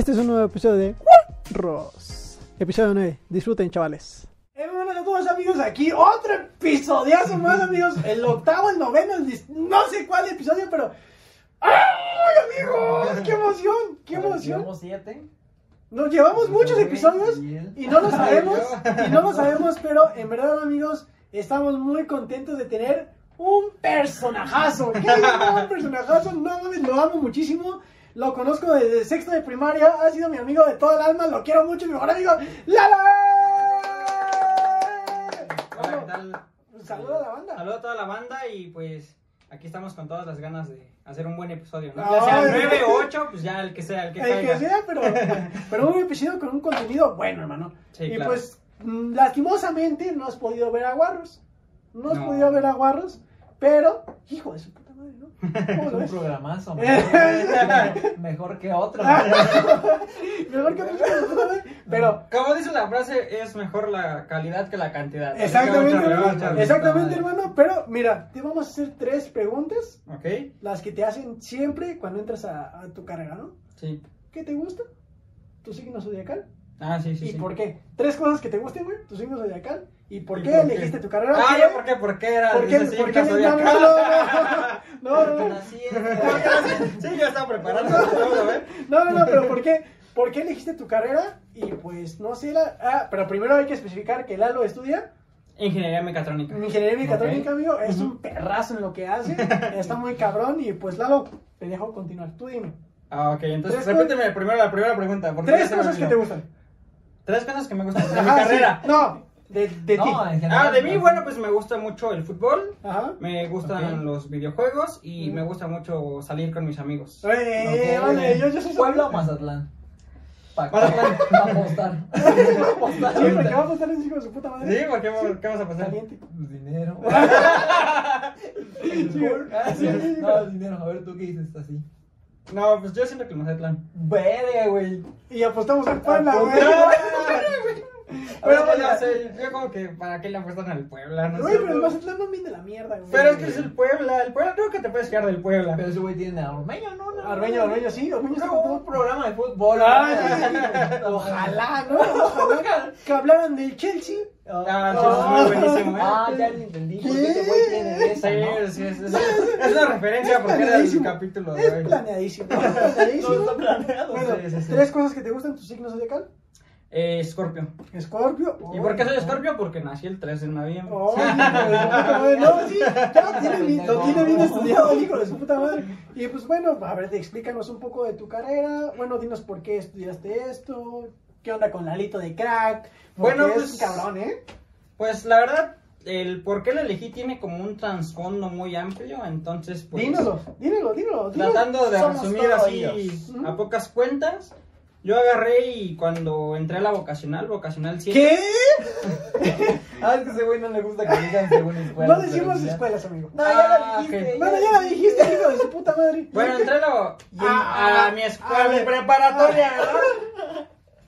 Este es un nuevo episodio de Ross. Episodio 9. Disfruten, chavales. Eh, buenas a todos amigos, aquí otro episodiazo más amigos. El octavo, el noveno, el dis- no sé cuál episodio, pero... ¡Ay amigos! ¡Qué emoción! ¡Qué emoción! Llevamos siete. Nos llevamos muchos episodios y no lo sabemos, y no lo sabemos, pero en verdad amigos, estamos muy contentos de tener un personajazo. ¿Qué un personajazo? No mames, lo amo muchísimo. Lo conozco desde sexto de primaria, ha sido mi amigo de todo el alma, lo quiero mucho, mi mejor amigo, ¡Lalo! Un saludo a la banda. Saludo a toda la banda y pues aquí estamos con todas las ganas de hacer un buen episodio, ¿no? Ya sea 9 o 8, pues ya el que sea, el que El caiga. que sea, pero, pero un episodio con un contenido bueno, hermano. Sí, y claro. pues, mm, lastimosamente, no has podido ver a Guarros. No has No. podido ver a Guarros, pero, hijo de su puta madre, ¿no? ¿Cómo lo Un programazo, mejor, mejor que otro. Mejor que madre, Pero, Como dice la frase, es mejor la calidad que la cantidad. Exactamente, hermano, exactamente, hermano. Pero, mira, te vamos a hacer tres preguntas, Ok, las que te hacen siempre cuando entras a, a tu carrera, ¿no? sí. ¿Qué te gusta? ¿Tu signo zodiacal? Ah, sí, sí, ¿Y sí. por qué? Tres cosas que te gusten, güey. Tu signo zodiacal. ¿Y por ¿Y qué por qué? elegiste tu carrera? Ah, ¿Qué? ya, ¿por qué? ¿Por qué era? ¿Por qué? Sí, ¿Por qué? No, no, no, no, no, Sí, yo estaba preparando. vamos a ver. no, no, no, pero ¿por qué? ¿Por qué elegiste tu carrera? Y pues, no sé, la... Ah, pero primero hay que especificar que Lalo estudia Ingeniería mecatrónica. ingeniería mecatrónica, Ok. amigo. Es un perrazo en lo que hace. Está muy cabrón y pues, Lalo, te dejo continuar. Tú dime. Ah, ok, entonces repíteme primero la primera pregunta. Tres cosas que te gustan. Tres cosas que me gustan de mi carrera. No, de, de ti. No, en general. Ah, de mí, bueno, pues me gusta mucho el fútbol, Ajá. me gustan los videojuegos y Mm. me gusta mucho salir con mis amigos. Eh, Ok, vale, yo, yo soy Puebla o Mazatlán. Pa- Mazatlán. Pa apostar. Apostar. Sí, porque vamos a estar en hijo de su puta madre. ¿Sí? ¿Por qué, qué vas a pasar? Caliente. Pues dinero. Sí, Ah, sí, sí, sí. No, dinero. A ver, ¿tú qué dices así? No, pues yo siento que el Mazatlán. Verga, güey. Y apostamos al Puebla, güey. Pero Pero, pues, ya no sé, yo como que para qué le apuestan al Puebla, no Güey, sé. pero el Mazatlán no viene de la mierda, güey. Pero es que es el Puebla, el Puebla creo que te puedes fiar del Puebla. Pero ese güey tiene a Ormeño, ¿no? no Arbeño, Arbeño, sí, Arbeño está No, con un todo. programa de fútbol. Ah, sí, sí, sí. Ojalá, ¿no? Ojalá que hablaran del Chelsea. Ah, eso es muy buenísimo, ¿eh? Ah, ya lo entendí. Ese güey tiene esa, Sí, ¿no? sí, sí, sí. Es una referencia porque era el planeadísimo. capítulo de Es hoy. planeadísimo. es planeadísimo. No está planeado. Bueno, Sí, sí, sí. tres cosas que te gustan tus signos zodiacal. Eh, Scorpio. Escorpio. ¿Y por qué soy Scorpio? Porque nací el 3 de noviembre. Oh. No, sí, ya tiene bien, lo tiene bien estudiado el hijo de su puta madre. Y pues bueno, a ver, explícanos un poco de tu carrera. Bueno, dinos por qué estudiaste esto. ¿Qué onda con Lalito de crack? Bueno, es pues- un cabrón, ¿eh? Pues la verdad, el por qué lo elegí tiene como un trasfondo muy amplio, entonces pues... Dínoslo, dínoslo, dínoslo. dínoslo. Tratando de Somos resumir así a pocas cuentas, yo agarré y cuando entré a la vocacional, vocacional 7... ¿Qué? Ah, es que ese güey no le gusta que digan según escuela. No decimos escuelas, amigo. No, ya lo Ah, dijiste. Bueno, ya lo dijiste, hijo de su puta madre. Bueno, entré a, la- Ah, a mi a escuela ver. preparatoria, ¿no?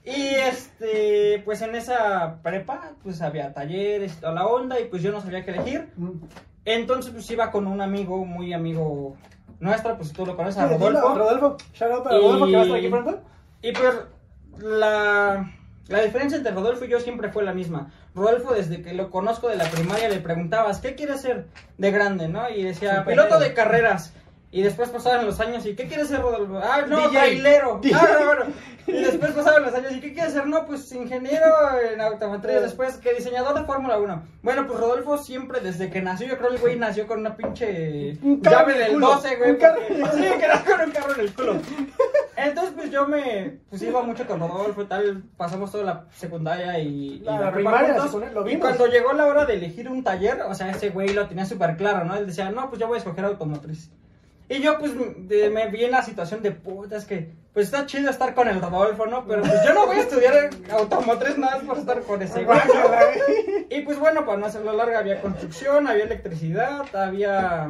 Y este, pues en esa prepa, pues había talleres, toda la onda, y pues yo no sabía qué elegir. Mm. Entonces, pues iba con un amigo, muy amigo nuestro, pues tú lo conoces, a Rodolfo. Rodolfo, shout out para Rodolfo que va a estar aquí pronto. Y pues la, la diferencia entre Rodolfo y yo siempre fue la misma. Rodolfo, desde que lo conozco de la primaria, le preguntabas, ¿qué quieres ser de grande? ¿no? Y decía, piloto de carreras. Y después pasaban los años, ¿y qué quieres ser, Rodolfo? Ah, no, DJ. trailero. DJ. Ah, no, bueno. Y después pasaban los años, ¿y qué quieres ser? No, pues ingeniero en automotriz. Después, que diseñador de Fórmula 1. Bueno, pues Rodolfo siempre, desde que nació, yo creo el güey nació con una pinche Un llave del culo. 12, güey. Un porque- Sí, que nació con un carro en el culo. Entonces, pues yo me. Pues iba mucho con Rodolfo y tal. Pasamos toda la secundaria y. y La- primaria, juntos, lo Y vimos. cuando llegó la hora de elegir un taller, o sea, ese güey lo tenía súper claro, ¿no? Él decía, no, pues yo voy a escoger automotriz. Y yo, pues, de- me vi en la situación de puta, es que. Pues está chido estar con el Rodolfo, ¿no? Pero pues yo no voy a estudiar automotriz nada más por estar con ese güey. Y pues bueno, para no hacerlo larga, había construcción, había electricidad, había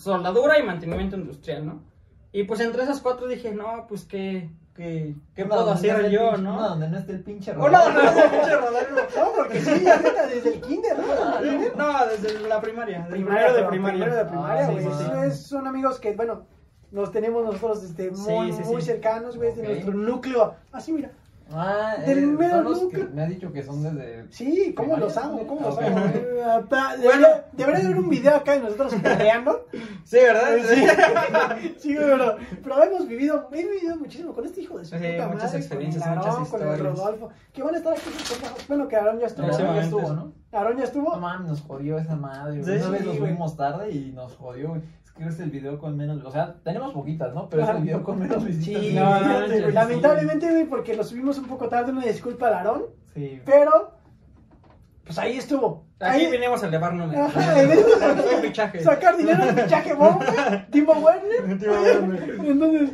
soldadura y mantenimiento industrial, ¿no? Y pues entre esas cuatro dije, no, pues qué, qué, qué puedo donde hacer esté el yo, pinche- ¿no? Una donde no esté el pinche Rodolfo. donde no pinche Rodolfo. No, porque sí, ya neta, desde el kinder, ¿no? No, desde la primaria, del Primaria, primero de primaria. primero de primaria, Ah, sí, güey. sí, Sí, sí. son amigos que, bueno, Nos tenemos nosotros este, muy, Sí, sí, muy sí. cercanos, güey, de Ok. nuestro núcleo. Así, mira. Ah, Del eh, mero son los que núcleo. me ha dicho que son desde. Sí, ¿cómo los amo? ¿Cómo los Ok. amo? Pa- Debería, haber un video acá de nosotros peleando. Sí, ¿verdad? Sí, sí, pero, pero hemos vivido, he vivido muchísimo con este hijo de su Sí, puta muchas madre, experiencias, con el muchas Aarón, con el historias. Rodolfo, que van a estar aquí. Bueno, que Aarón ya estuvo. Próximamente. ya estuvo, ¿no? Aarón ya No estuvo. mames, nos jodió esa madre, Una vez nos fuimos tarde y nos jodió, que es el video con menos. O sea, tenemos poquitas, ¿no? Pero es el video con menos visitas. Sí, No, sí. lamentablemente, güey, porque lo subimos un poco tarde, una disculpa al Aarón, Sí. pero pues ahí estuvo. Aquí Ahí, vinimos a elevar números. Venimos a fichaje. sacar dinero, fichaje bomba, Timo Werner. Timo Werner. Entonces,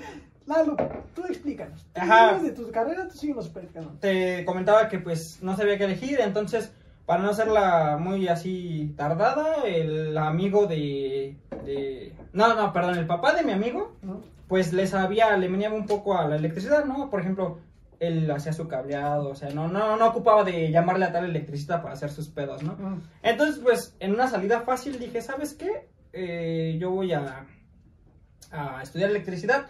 Lalo, tú explícanos. Tú Ajá. de tu carrera, tú síguenos explicando. Te comentaba que pues no sabía qué elegir, entonces para no hacerla muy así tardada, el amigo de, de... No, no, perdón, el papá de mi amigo, pues le sabía, le venía un poco a la electricidad, ¿no? Por ejemplo, él hacía su cableado, o sea, no, no, no ocupaba de llamarle a tal electricista para hacer sus pedos, ¿no? Entonces, pues, en una salida fácil dije, ¿sabes qué? Eh, yo voy a, a estudiar electricidad.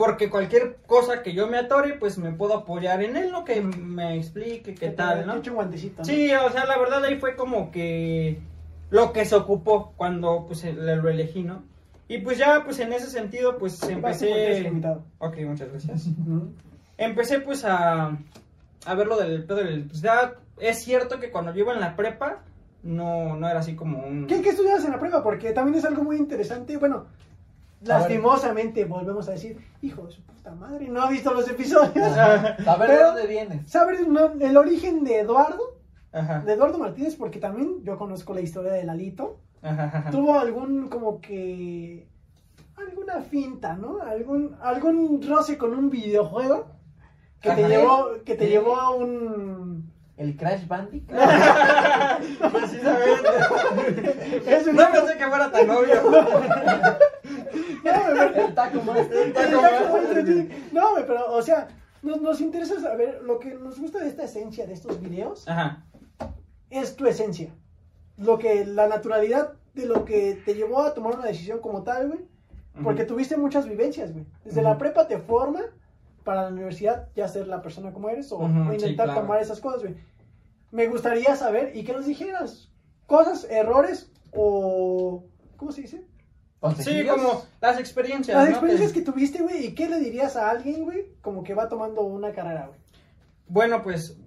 Porque cualquier cosa que yo me atore, pues me puedo apoyar en él, ¿no? Que me explique qué tal, ¿no? un guantecito. ¿no? Sí, o sea, la verdad ahí fue como que lo que se ocupó cuando pues lo elegí, ¿no? Y pues ya, pues en ese sentido, pues empecé... Ok, muchas gracias. Empecé pues a, a ver lo del pedo de la electricidad. Es cierto que cuando yo iba en la prepa, no, no era así como un... ¿Qué, ¿Qué estudiabas en la prueba? Porque también es algo muy interesante. Bueno, lastimosamente volvemos a decir, hijo de su puta madre, no ha visto los episodios. Saber de dónde vienes. ¿Sabes no, el origen de Eduardo? Ajá, De Eduardo Martínez, porque también yo conozco la historia de Lalito. ajá. Tuvo algún como que... Alguna finta, ¿no? Algún, algún roce con un videojuego que te llevó, que te Sí. llevó a un... El Crash Bandicoot. Precisamente. Es un- No pensé que fuera tan obvio. No, me- El Taco Master. El Taco Master, sí. No, pero, o sea, nos, nos interesa saber lo que nos gusta de esta esencia de estos videos Ajá. es tu esencia. Lo que, la naturalidad de lo que te llevó a tomar una decisión como tal, güey. Porque Ujú. tuviste muchas vivencias, güey. Desde Ujú. la prepa te forma para la universidad ya ser la persona como eres o, o sí, intentar claro. tomar esas cosas, güey. Me gustaría saber y que nos dijeras cosas, errores o... ¿Cómo se dice? Sí, como las experiencias, Las ¿no? experiencias Que- tuviste, güey, y qué le dirías a alguien, güey, como que va tomando una carrera, güey. Bueno, pues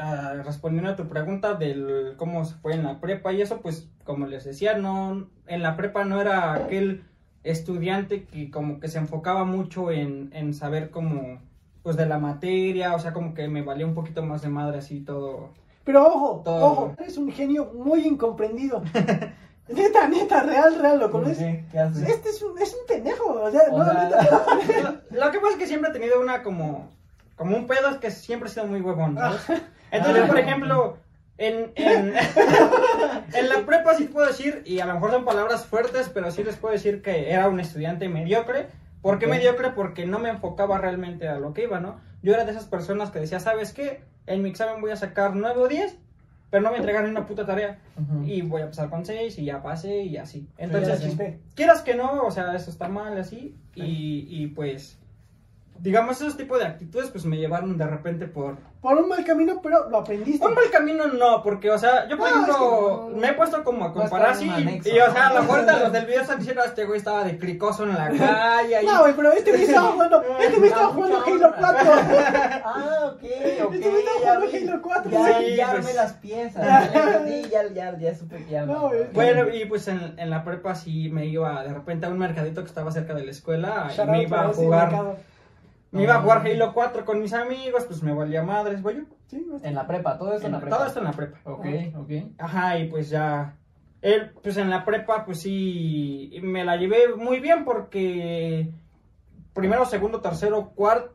ah, respondiendo a tu pregunta del cómo se fue en la prepa y eso, pues como les decía, no en la prepa no era aquel estudiante que como que se enfocaba mucho en, en saber como pues de la materia, o sea, como que me valía un poquito más de madre así todo. Pero ojo, Todo. ojo, eres un genio muy incomprendido. neta, neta, real, real, lo ¿Por conoces. qué? ¿Qué haces? Este es un, es un pendejo, o sea, O no, sea- neta. Lo que pasa es que siempre he tenido una como como un pedo es que siempre he sido muy huevón, ¿sabes? Entonces, Ah. por ejemplo, en, en, en la prepa sí puedo decir, y a lo mejor son palabras fuertes, pero sí les puedo decir que era un estudiante mediocre. ¿Por qué mediocre? Porque no me enfocaba realmente a lo que iba, ¿no? Yo era de esas personas que decía, ¿sabes qué? En mi examen voy a sacar 9 o 10, pero no entregar ni una puta tarea. Y voy a pasar con 6 y ya pasé y así. Entonces, quieras que no, o sea, eso está mal así. Y, y pues, digamos, esos tipos de actitudes pues me llevaron de repente por... Por un mal camino, pero lo aprendiste. Un mal camino no, porque, o sea, yo por No, ejemplo, es que no. me he puesto como a comparar así, y, anexo, y, o sea, a lo mejor los del video están diciendo, este güey estaba de cricoso en la calle, y... No, güey, pero este me estaba jugando, este me estaba Ah, jugando Halo honra. 4. Ah, ok, ok. Este me estaba ya jugando vi. Halo 4. Ya, Sí, ya pues. armé las piezas. Ya, ya, ya, ya supe que ya. No, güey. Bueno, y pues en, en la prepa sí me iba de repente a un mercadito que estaba cerca de la escuela y me iba a jugar, mercado. Me iba a jugar Halo 4 con mis amigos, pues me valía madres, güey. Sí. En la prepa, todo eso en la prepa. Todo esto en la prepa. Ok, ok. Ajá, y pues ya. Él, pues en la prepa, pues sí, me la llevé muy bien porque primero, segundo, tercero, cuarto,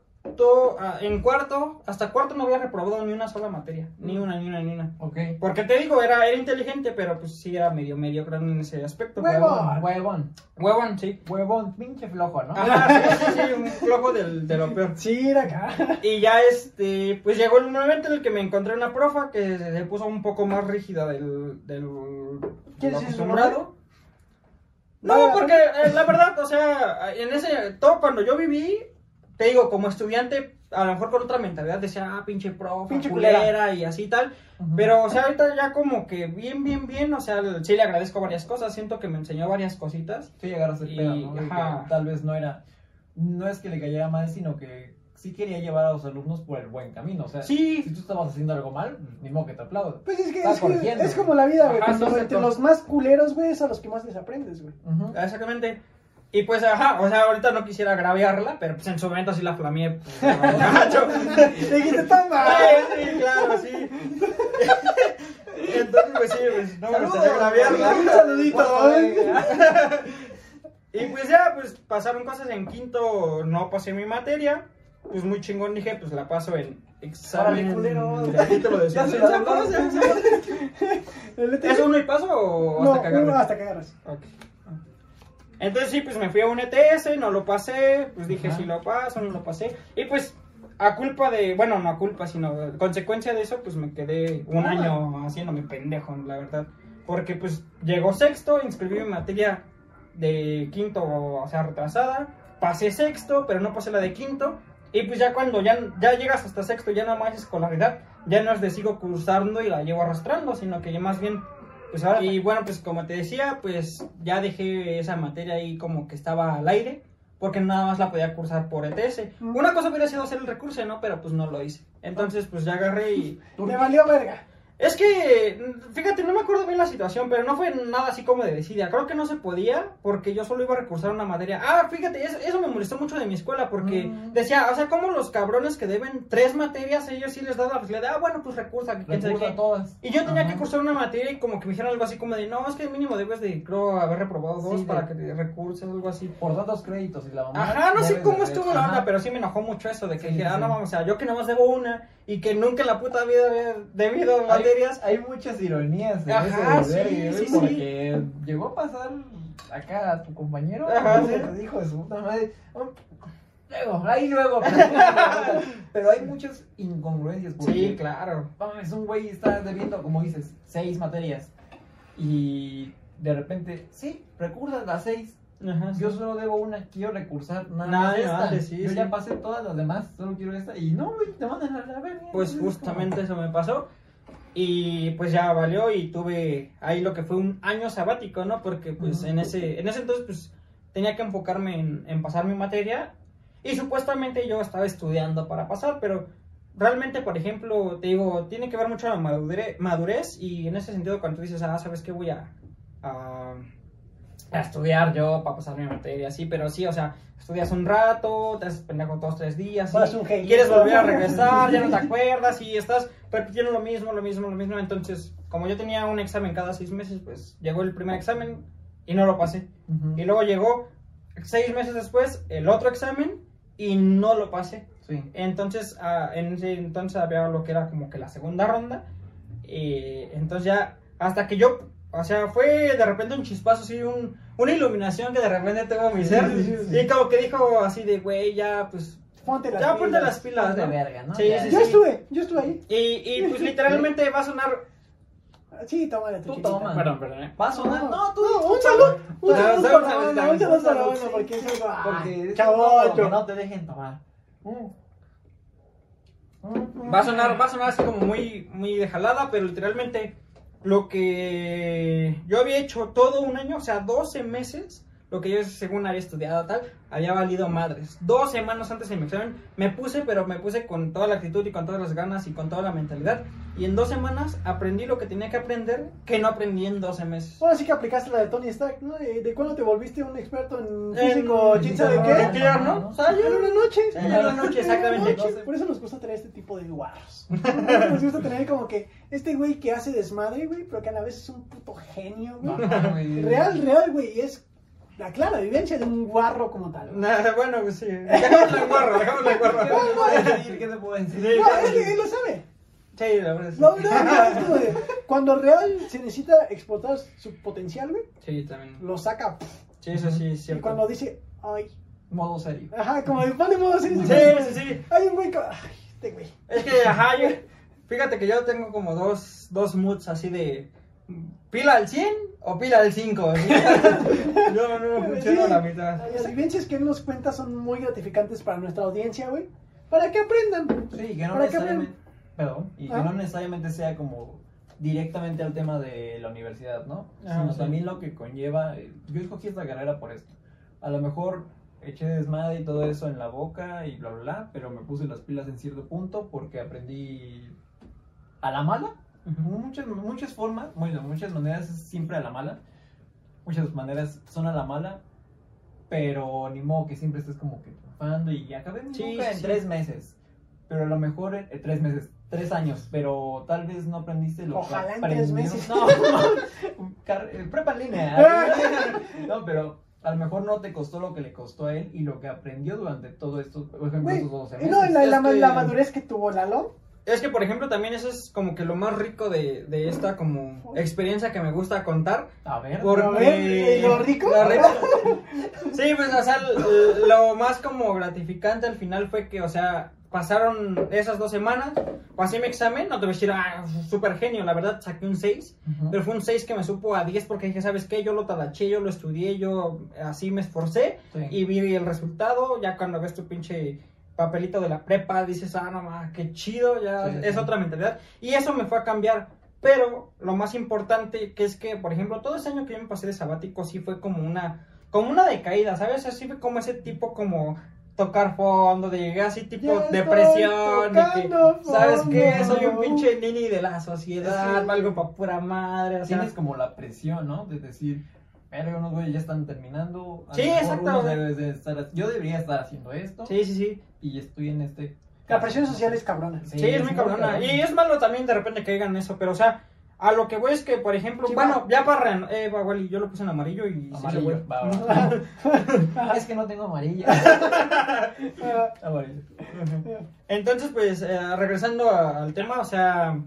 en cuarto, hasta cuarto no había reprobado ni una sola materia, ni una, ni una, ni una. Ok. Porque te digo, era, era inteligente, pero pues sí era medio mediocre en ese aspecto. Huevón. Huevón. Huevón, sí. Huevón, pinche flojo, ¿no? Ajá, sí, sí, sí, un flojo del, de lo peor. Sí, era acá. Y ya este, pues llegó el momento en el que me encontré una profa que se puso un poco más rígida del, del, de ¿Quieres lo decir su acostumbrado. No, porque eh, la verdad, o sea, en ese, todo cuando yo viví, te digo, como estudiante, a lo mejor con otra mentalidad decía, ah, pinche profe, Pinche culera, culera. y así tal. Ujú. Pero, o sea, ahorita ya como que bien, bien, bien, o sea, sí le agradezco varias cosas, siento que me enseñó varias cositas. Sí llegar a ser Y- pedo, ¿no? Ajá. tal vez no era, no es que le cayera mal, sino que sí quería llevar a los alumnos por el buen camino. O sea, Sí. si tú estabas haciendo algo mal, ni modo que te aplaudo. Pues es que, es, que corrigiendo, es como la vida, güey. Sí, entre los más culeros, güey, es a los que más les aprendes, güey. Ujú. Exactamente. Y pues, ajá, o sea, ahorita no quisiera agraviarla, pero pues en su momento sí la flameé. Pues, no. Le dijiste, toma. Ay, sí, claro, sí. Entonces, pues sí, pues no me gustaría agraviarla. Un saludito, ¿eh? Y pues ya, pues pasaron cosas en quinto, no pasé mi materia. Pues muy chingón dije, pues la paso en examen culero. de Ya se la. ¿Es uno y paso o No, hasta cagarme? uno hasta que agarras. Ok. Entonces sí, pues me fui a un ETS, no lo pasé, pues dije Ajá. si lo paso, no lo pasé. Y pues a culpa de, bueno, no a culpa, sino a consecuencia de eso, pues me quedé un Ah. año haciéndome pendejo, la verdad. Porque pues llegó sexto, inscribí mi materia de quinto, o sea, retrasada. Pasé sexto, pero no pasé la de quinto. Y pues ya cuando ya, ya llegas hasta sexto, ya no más escolaridad, ya no es de sigo cursando y la llevo arrastrando, sino que ya más bien pues ahora, y bueno, pues como te decía, pues ya dejé esa materia ahí como que estaba al aire, porque nada más la podía cursar por ETS. Una cosa hubiera sido hacer el recurso, ¿no? Pero pues no lo hice. Entonces, pues ya agarré y... Me valió verga. Es que, fíjate, no me acuerdo bien la situación, pero no fue nada así como de desidia. Creo que no se podía porque yo solo iba a recursar una materia. Ah, fíjate, eso, eso me molestó mucho de mi escuela porque Mm. decía, o sea, como los cabrones que deben tres materias, ellos sí les dan la posibilidad de, ah, bueno, pues recursa, Recursa todas. Y yo tenía Ajá. que cursar una materia y como que me dijeron algo así como de, no, es que mínimo debes de, creo, haber reprobado dos Sí, de- para que te recurses, algo así. Por tantos créditos y la mamá. Ajá, no sé cómo estuvo la onda, pero sí me enojó mucho eso de que Sí, dije, ah, sí. no vamos, o sea, yo que nomás debo una y que nunca en la puta vida había debido Hay- materias. Hay muchas ironías en Ajá, ese deber, sí, porque llegó a pasar acá a tu compañero, Ajá, sí. te dijo de su puta madre. "Oh, Luego, ahí luego. platicamos". Pero hay muchas incongruencias. Porque, Sí, claro. mames, un güey está debiendo, como dices, seis materias. Y de repente, sí, recursas las seis. Ajá, sí. Yo solo debo una, quiero recursar nada Nada más esta. sí, Yo sí. ya pasé todas las demás, solo quiero esta. Y no, güey, te mandan a la verga. Pues justamente eso me pasó. Y pues ya valió y tuve ahí lo que fue un año sabático, ¿no? Porque pues en ese en ese entonces pues tenía que enfocarme en, en pasar mi materia y supuestamente yo estaba estudiando para pasar, pero realmente, por ejemplo, te digo, tiene que ver mucho la madure- madurez y en ese sentido cuando tú dices, ah, ¿sabes qué? Voy a, a, a estudiar yo para pasar mi materia, sí, pero sí, o sea, estudias un rato, te haces pendejo dos, tres días, sí, un quieres volver a regresar, ya no te acuerdas y estás repitiendo lo mismo, lo mismo, lo mismo. Entonces, como yo tenía un examen cada seis meses, pues llegó el primer examen y no lo pasé. Ujú. Y luego llegó seis meses después el otro examen y no lo pasé. Sí. Entonces, ah, en ese entonces había lo que era como que la segunda ronda. Y entonces ya, hasta que yo, o sea, fue de repente un chispazo, así, un, una iluminación que de repente tuvo mi ser. Sí, sí, sí. Y como que dijo así de, güey, ya, pues, Ponte las ya ponte las pilas, de ¿no? verga, ¿no? Sí, Ya. sí, Yo sí. estuve, yo estuve ahí. Y, y pues literalmente va a sonar... Sí, tómale tu Tú toma. Perdón, perdón, ¿eh? Va a sonar. No, tú. No, un saludo. Un salud, para salud, salud, un saludo para salud, sí. porque es algo. Porque Chavocho. que no te dejen tomar. Va a sonar, va a sonar así como muy, muy de jalada, pero literalmente lo que yo había hecho todo un año, o sea, 12 meses, lo que yo según había estudiado tal, había valido madres. Dos semanas antes de mi examen me puse, pero me puse con toda la actitud y con todas las ganas y con toda la mentalidad. Y en dos semanas aprendí lo que tenía que aprender, que no aprendí en 12 meses. Ahora sí que aplicaste la de Tony Stark, ¿no? ¿De, cuándo te volviste un experto en En físico? ¿Quién sabe qué? nuclear, ¿no? O sea, yo en una noche. En una noche, exactamente. En noche. Por eso nos gusta tener este tipo de guarros. Nos gusta tener como que este güey que hace desmadre, güey, pero que a la vez es un puto genio, güey. Real, real, güey, es la clara vivencia de un guarro como tal. Nah, bueno, pues sí. Dejámoslo en guarro, dejámoslo en ¿Qué te guarro. puedo decir? ¿Qué te puedo decir? Sí. No, es que él lo sabe. Sí, la verdad sí. No, no, no, es como de, cuando real se necesita explotar su potencial, güey, Sí, también. lo saca. pff, Sí, eso sí, es y cierto. cuando dice, ay, Modo serio. ajá, como de pone modo serio. Sí, sí, sí. Hay un güey que, ay, este güey. Es que, ajá, yo, fíjate que yo tengo como dos, dos moods así de, ¿Pila al 100 o pila al 5? no, no, no funciona a la mitad. Las vivencias que él nos cuenta son muy gratificantes para nuestra audiencia, güey. Para que aprendan. Sí, que no Para que necesariamente. Perdón, y que Ah. no necesariamente sea como directamente al tema de la universidad, ¿no? Ah, Sino sí. también lo que conlleva. eh, Yo escogí esta carrera por esto. A lo mejor eché desmadre y todo eso en la boca y bla, bla, bla, pero me puse las pilas en cierto punto porque aprendí a la mala. Muchas, muchas formas, bueno, muchas maneras es siempre a la mala. Muchas maneras son a la mala, pero ni modo que siempre estés como que triunfando y acabé mi Sí, sí, en sí. tres meses. Pero a lo mejor en en tres meses, tres años, pero tal vez no aprendiste lo Ojalá que en tres meses. No, eh, prepa en línea. No, pero a lo mejor no te costó lo que le costó a él y lo que aprendió durante todo esto, por ejemplo, Güey, estos 12 y meses. no, la, la- la madurez que tuvo Lalo. Es que, por ejemplo, también eso es como que lo más rico de, de esta como experiencia que me gusta contar. A ver, Porque... A ver, ¿lo rico? Lo rico. Sí, pues, o sea, lo más como gratificante al final fue que, o sea, pasaron esas dos semanas, pasé mi examen, no te voy a decir, ah, súper genio, la verdad, saqué un 6, Ujú. pero fue un 6 que me supo a 10 porque dije, ¿sabes qué? Yo lo talaché, yo lo estudié, yo así me esforcé Sí. y vi el resultado, ya cuando ves tu pinche papelito de la prepa, dices, ah, no más, qué chido, ya Sí, es sí. otra mentalidad. Y eso me fue a cambiar. Pero lo más importante que es que, por ejemplo, todo ese año que yo me pasé de sabático sí fue como una, como una decaída, ¿sabes? Así fue como ese tipo como tocar fondo, de llegar así tipo Ya depresión, y que, ¿sabes qué? Soy un pinche nini de la sociedad, Sí. valgo pa' pura madre, o sea, Tienes como la presión, ¿no? De decir, verga, unos güeyes ya están terminando. a Sí, exacto, uno o sea. debe de estar- yo debería estar haciendo esto. sí, sí, sí. Y estoy en este. La presión social es cabrona. Sí, es muy cabrona. Y es malo también de repente que digan eso, pero o sea, a lo que voy es que, por ejemplo, Sí, bueno, va. ya para eh, va, Wally, yo lo puse en amarillo y sí se Amarillo. fue. va, va. es que no tengo amarilla. Ah, Amarillo. Entonces, pues, eh, regresando al tema, o sea,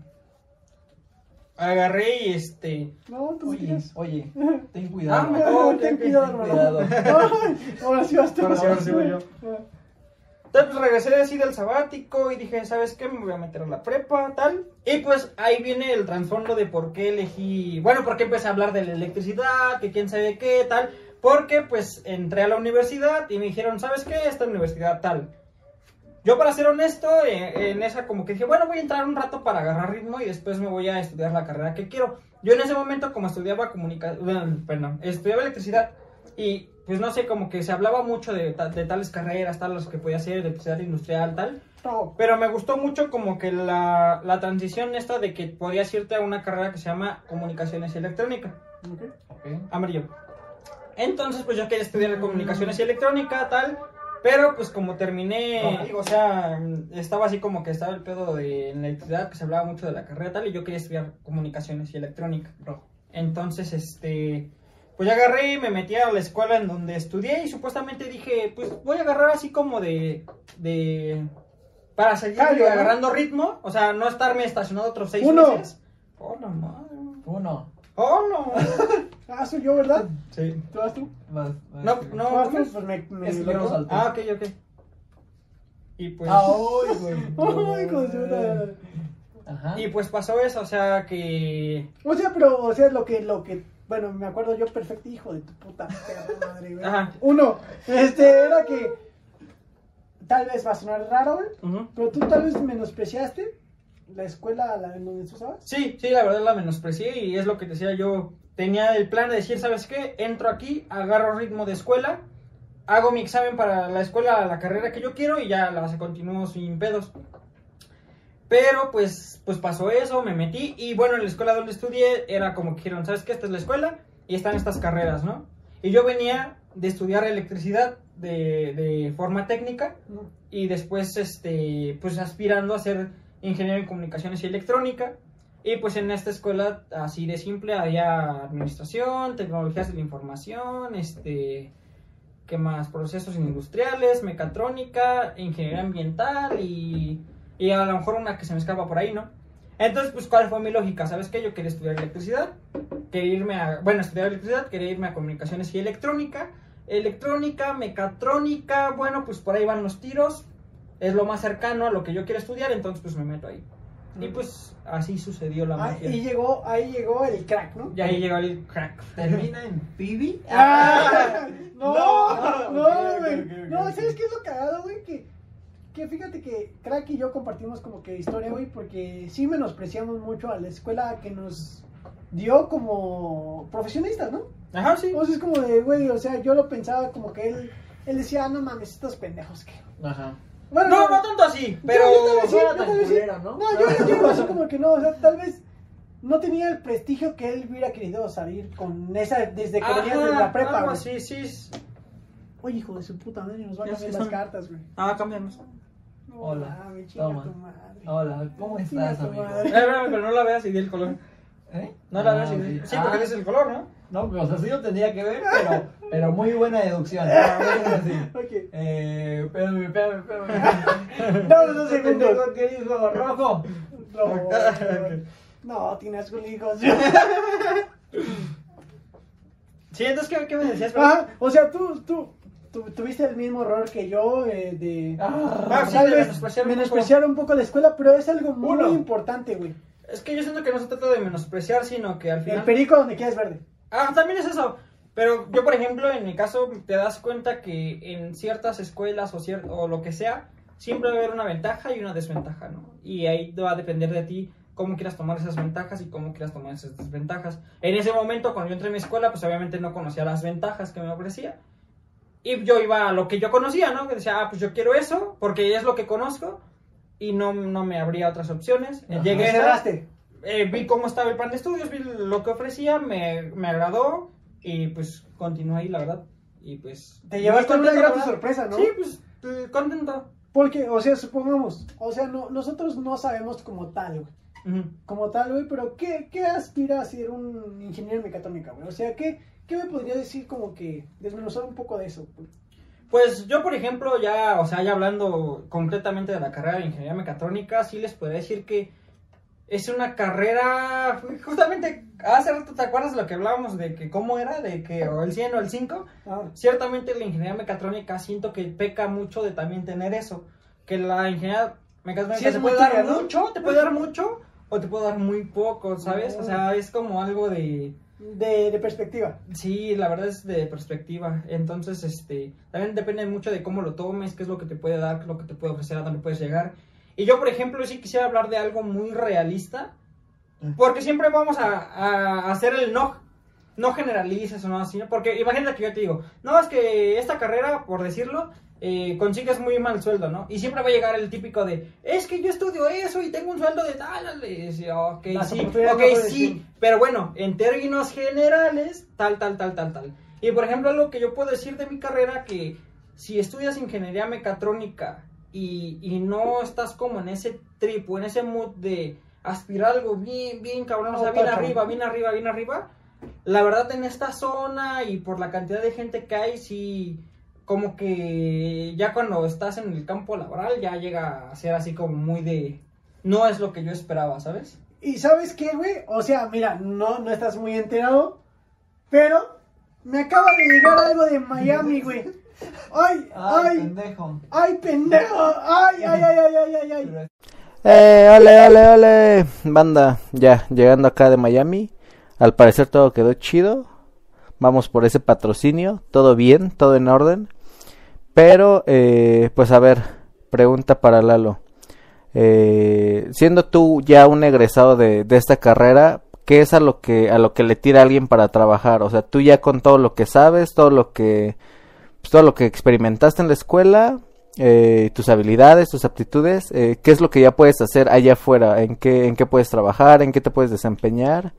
agarré y este. no, tú Oye, quieres. oye, ten cuidado. Ah, me- Oh, ok, ten cuidado, ten. Ay, ahora sí vas tú. Ahora sí, ahora sí voy yo. Entonces, pues, regresé así del sabático y dije, ¿sabes qué? Me voy a meter a la prepa, tal. Y pues ahí viene el trasfondo de por qué elegí. Bueno, por qué empecé a hablar de la electricidad, que quién sabe qué, tal. Porque pues entré a la universidad y me dijeron, ¿sabes qué? Esta universidad tal. Yo para ser honesto, eh, en esa como que dije, bueno, voy a entrar un rato para agarrar ritmo y después me voy a estudiar la carrera que quiero. Yo en ese momento como estudiaba comunicación, perdón, estudiaba electricidad y pues no sé, como que se hablaba mucho de, de tales carreras, tal, los que podía hacer, electricidad industrial, tal. no. Pero me gustó mucho como que la, la transición esta de que podías irte a una carrera que se llama comunicaciones y electrónica. Ok. Ok. Amarillo. Entonces, pues yo quería estudiar comunicaciones y electrónica, tal. Pero pues como terminé, o sea, estaba así como que estaba el pedo de electricidad, que se hablaba mucho de la carrera tal, y yo quería estudiar comunicaciones y electrónica. Rojo. Entonces, este, pues ya agarré y me metí a la escuela en donde estudié y supuestamente dije, pues voy a agarrar así como de, de, para seguir Calio, ¿no? agarrando ritmo, o sea, no estarme estacionado otros seis Uno. meses. Oh, no, madre. Uno. Oh, no. Ah, soy yo, ¿verdad? Sí. ¿Tú vas tú? Vas, vas, No, sí. no. ¿Tú vas ¿cómo tú? es? Pues me, me Es que yo no. Ah, ok, ok. Y pues, Ay, güey. Ay. Ajá. y pues pasó eso, o sea que... O sea, pero, o sea, lo que, lo que, bueno, me acuerdo yo perfecto, hijo de tu puta madre, güey. Ajá. Uno, este, era que, tal vez va a sonar raro, güey, pero tú tal vez menospreciaste la escuela la en donde tú estabas. Sí, sí, la verdad la menosprecié y es lo que decía yo. Tenía el plan de decir, ¿sabes qué? Entro aquí, agarro ritmo de escuela, hago mi examen para la escuela, la carrera que yo quiero y ya la continúo sin pedos. Pero pues, pues pasó eso, me metí y bueno, en la escuela donde estudié era como que dijeron, ¿sabes qué? Esta es la escuela y están estas carreras, ¿no? Y yo venía de estudiar electricidad de, de forma técnica y después este pues aspirando a ser ingeniero en comunicaciones y electrónica. Y pues en esta escuela así de simple había administración tecnologías de la información este qué más procesos industriales mecatrónica ingeniería ambiental y, y a lo mejor una que se me escapa por ahí no entonces pues cuál fue mi lógica sabes qué yo quería estudiar electricidad quería irme a bueno estudiar electricidad quería irme a comunicaciones y electrónica. Electrónica, mecatrónica, bueno, pues por ahí van los tiros, es lo más cercano a lo que yo quiero estudiar, entonces pues me meto ahí. Y pues así sucedió la Ah, magia. y llegó, ahí llegó el crack, ¿no? Y ahí llegó el crack. ¿Termina en Pibi? Ah, no, No, güey. No. ¿sabes qué es lo cagado, güey? Que, que fíjate que Crack y yo compartimos como que historia, güey, porque sí menospreciamos mucho a la escuela que nos dio como profesionistas, ¿no? Ajá, sí. O sea, es como de, güey, o sea, yo lo pensaba como que él, él decía, ah, no mames, estos pendejos que... Ajá. Bueno, No, no tanto así, pero... yo, yo tal vez sí, no yo tal vez sí. ¿no? No, yo, yo así como que no, o sea, tal vez no tenía el prestigio que él hubiera querido salir con esa, desde que venía desde la prepa, güey. así, sí. Oye, hijo de su puta madre, nos van a cambiar las cartas, güey. Ah, cambiamos. Hola, chinga toma. tu madre. Hola, ¿cómo estás, amigo? Eh, pero no la veas y di el color. ¿Eh? No la Ah, veas y di... Sí, Ah, porque es el color, ¿no? No, o sea, sí lo tendría que ver, pero, pero muy buena deducción. Ok. Eh, espérame, espérame, espérame. Este segundos. pendejo que dijo rojo. No, no, tienes hijos. Sí, entonces, ¿qué, qué me decías? Ah, o sea, tú, tú, tú tuviste el mismo error que yo eh, de Ah, sí, vez menospreciar un poco. un la escuela, pero es algo muy Uno. importante, güey. Es que yo siento que no se trata de menospreciar, sino que al El final... perico donde quieras verde. Ah, también es eso. Pero yo, por ejemplo, en mi caso, te das cuenta que en ciertas escuelas o, cier- o lo que sea, siempre va a haber una ventaja y una desventaja, ¿no? Y ahí va a depender de ti cómo quieras tomar esas ventajas y cómo quieras tomar esas desventajas. En ese momento, cuando yo entré a mi escuela, pues obviamente no conocía las ventajas que me ofrecía. Y yo iba a lo que yo conocía, ¿no? Que decía, ah, pues yo quiero eso, porque es lo que conozco, y no, no me abría otras opciones. Llegué a cerraste. Eh, vi cómo estaba el plan de estudios, vi lo que ofrecía, me, me agradó y pues continué ahí, la verdad. Y pues... Te llevaste una verdad. sorpresa, ¿no? Sí, pues contento. Porque, o sea, supongamos, o sea, no, nosotros no sabemos como tal, güey. Como tal, güey, pero ¿qué, ¿qué aspira a ser un ingeniero en mecatrónica, güey? O sea, ¿qué, ¿qué me podría decir como que desmenuzar un poco de eso? güey? Pues yo, por ejemplo, ya, o sea, ya hablando concretamente de la carrera de ingeniería mecatrónica, sí les podría decir que es una carrera, justamente, hace rato te acuerdas de lo que hablábamos de que cómo era, de que o el 100 o el 5, Ah, ciertamente la ingeniería mecatrónica siento que peca mucho de también tener eso, que la ingeniería mecatrónica Sí, te puede dar ¿no? mucho, te puede dar mucho o te puede dar muy poco, ¿sabes? O sea, es como algo de de, de perspectiva. sí, la verdad es de perspectiva. Entonces, este, también depende mucho de cómo lo tomes, qué es lo que te puede dar, qué es lo que te puede ofrecer, a dónde puedes llegar. Y yo, por ejemplo, sí quisiera hablar de algo muy realista, porque siempre vamos a, a hacer el no, no generalices o no así, ¿no? porque imagínate que yo te digo, no, es que esta carrera, por decirlo, eh, consigues muy mal sueldo, ¿no? Y siempre va a llegar el típico de, es que yo estudio eso y tengo un sueldo de tal, y ok, sí, ok, sí, decir. pero bueno, en términos generales, tal, tal, tal, tal, tal. Y por ejemplo, lo que yo puedo decir de mi carrera, que si estudias ingeniería mecatrónica y, y no estás como en ese trip o en ese mood de aspirar algo bien, bien cabrón, o sea, bien arriba, bien arriba, bien arriba, la verdad en esta zona y por la cantidad de gente que hay, sí, como que ya cuando estás en el campo laboral ya llega a ser así como muy de... No es lo que yo esperaba, ¿sabes? ¿Y sabes qué, güey? O sea, mira, no, no estás muy enterado, pero me acaba de llegar algo de Miami, güey. ¡Ay, Ay, ay! pendejo. ¡Ay, pendejo! ¡Ay, ay, ay, ay, ay, ay! ay. Eh, ole, ole, ole. Banda, ya, llegando acá de Miami. Al parecer todo quedó chido. Vamos por ese patrocinio. Todo bien, todo en orden. Pero, eh, pues a ver, pregunta para Lalo. Eh, siendo tú ya un egresado de, de esta carrera, ¿qué es a lo que a lo que le tira alguien para trabajar? O sea, tú ya con todo lo que sabes, todo lo que pues, todo lo que experimentaste en la escuela, eh, tus habilidades, tus aptitudes, eh, qué es lo que ya puedes hacer allá afuera, en qué en qué puedes trabajar, en qué te puedes desempeñar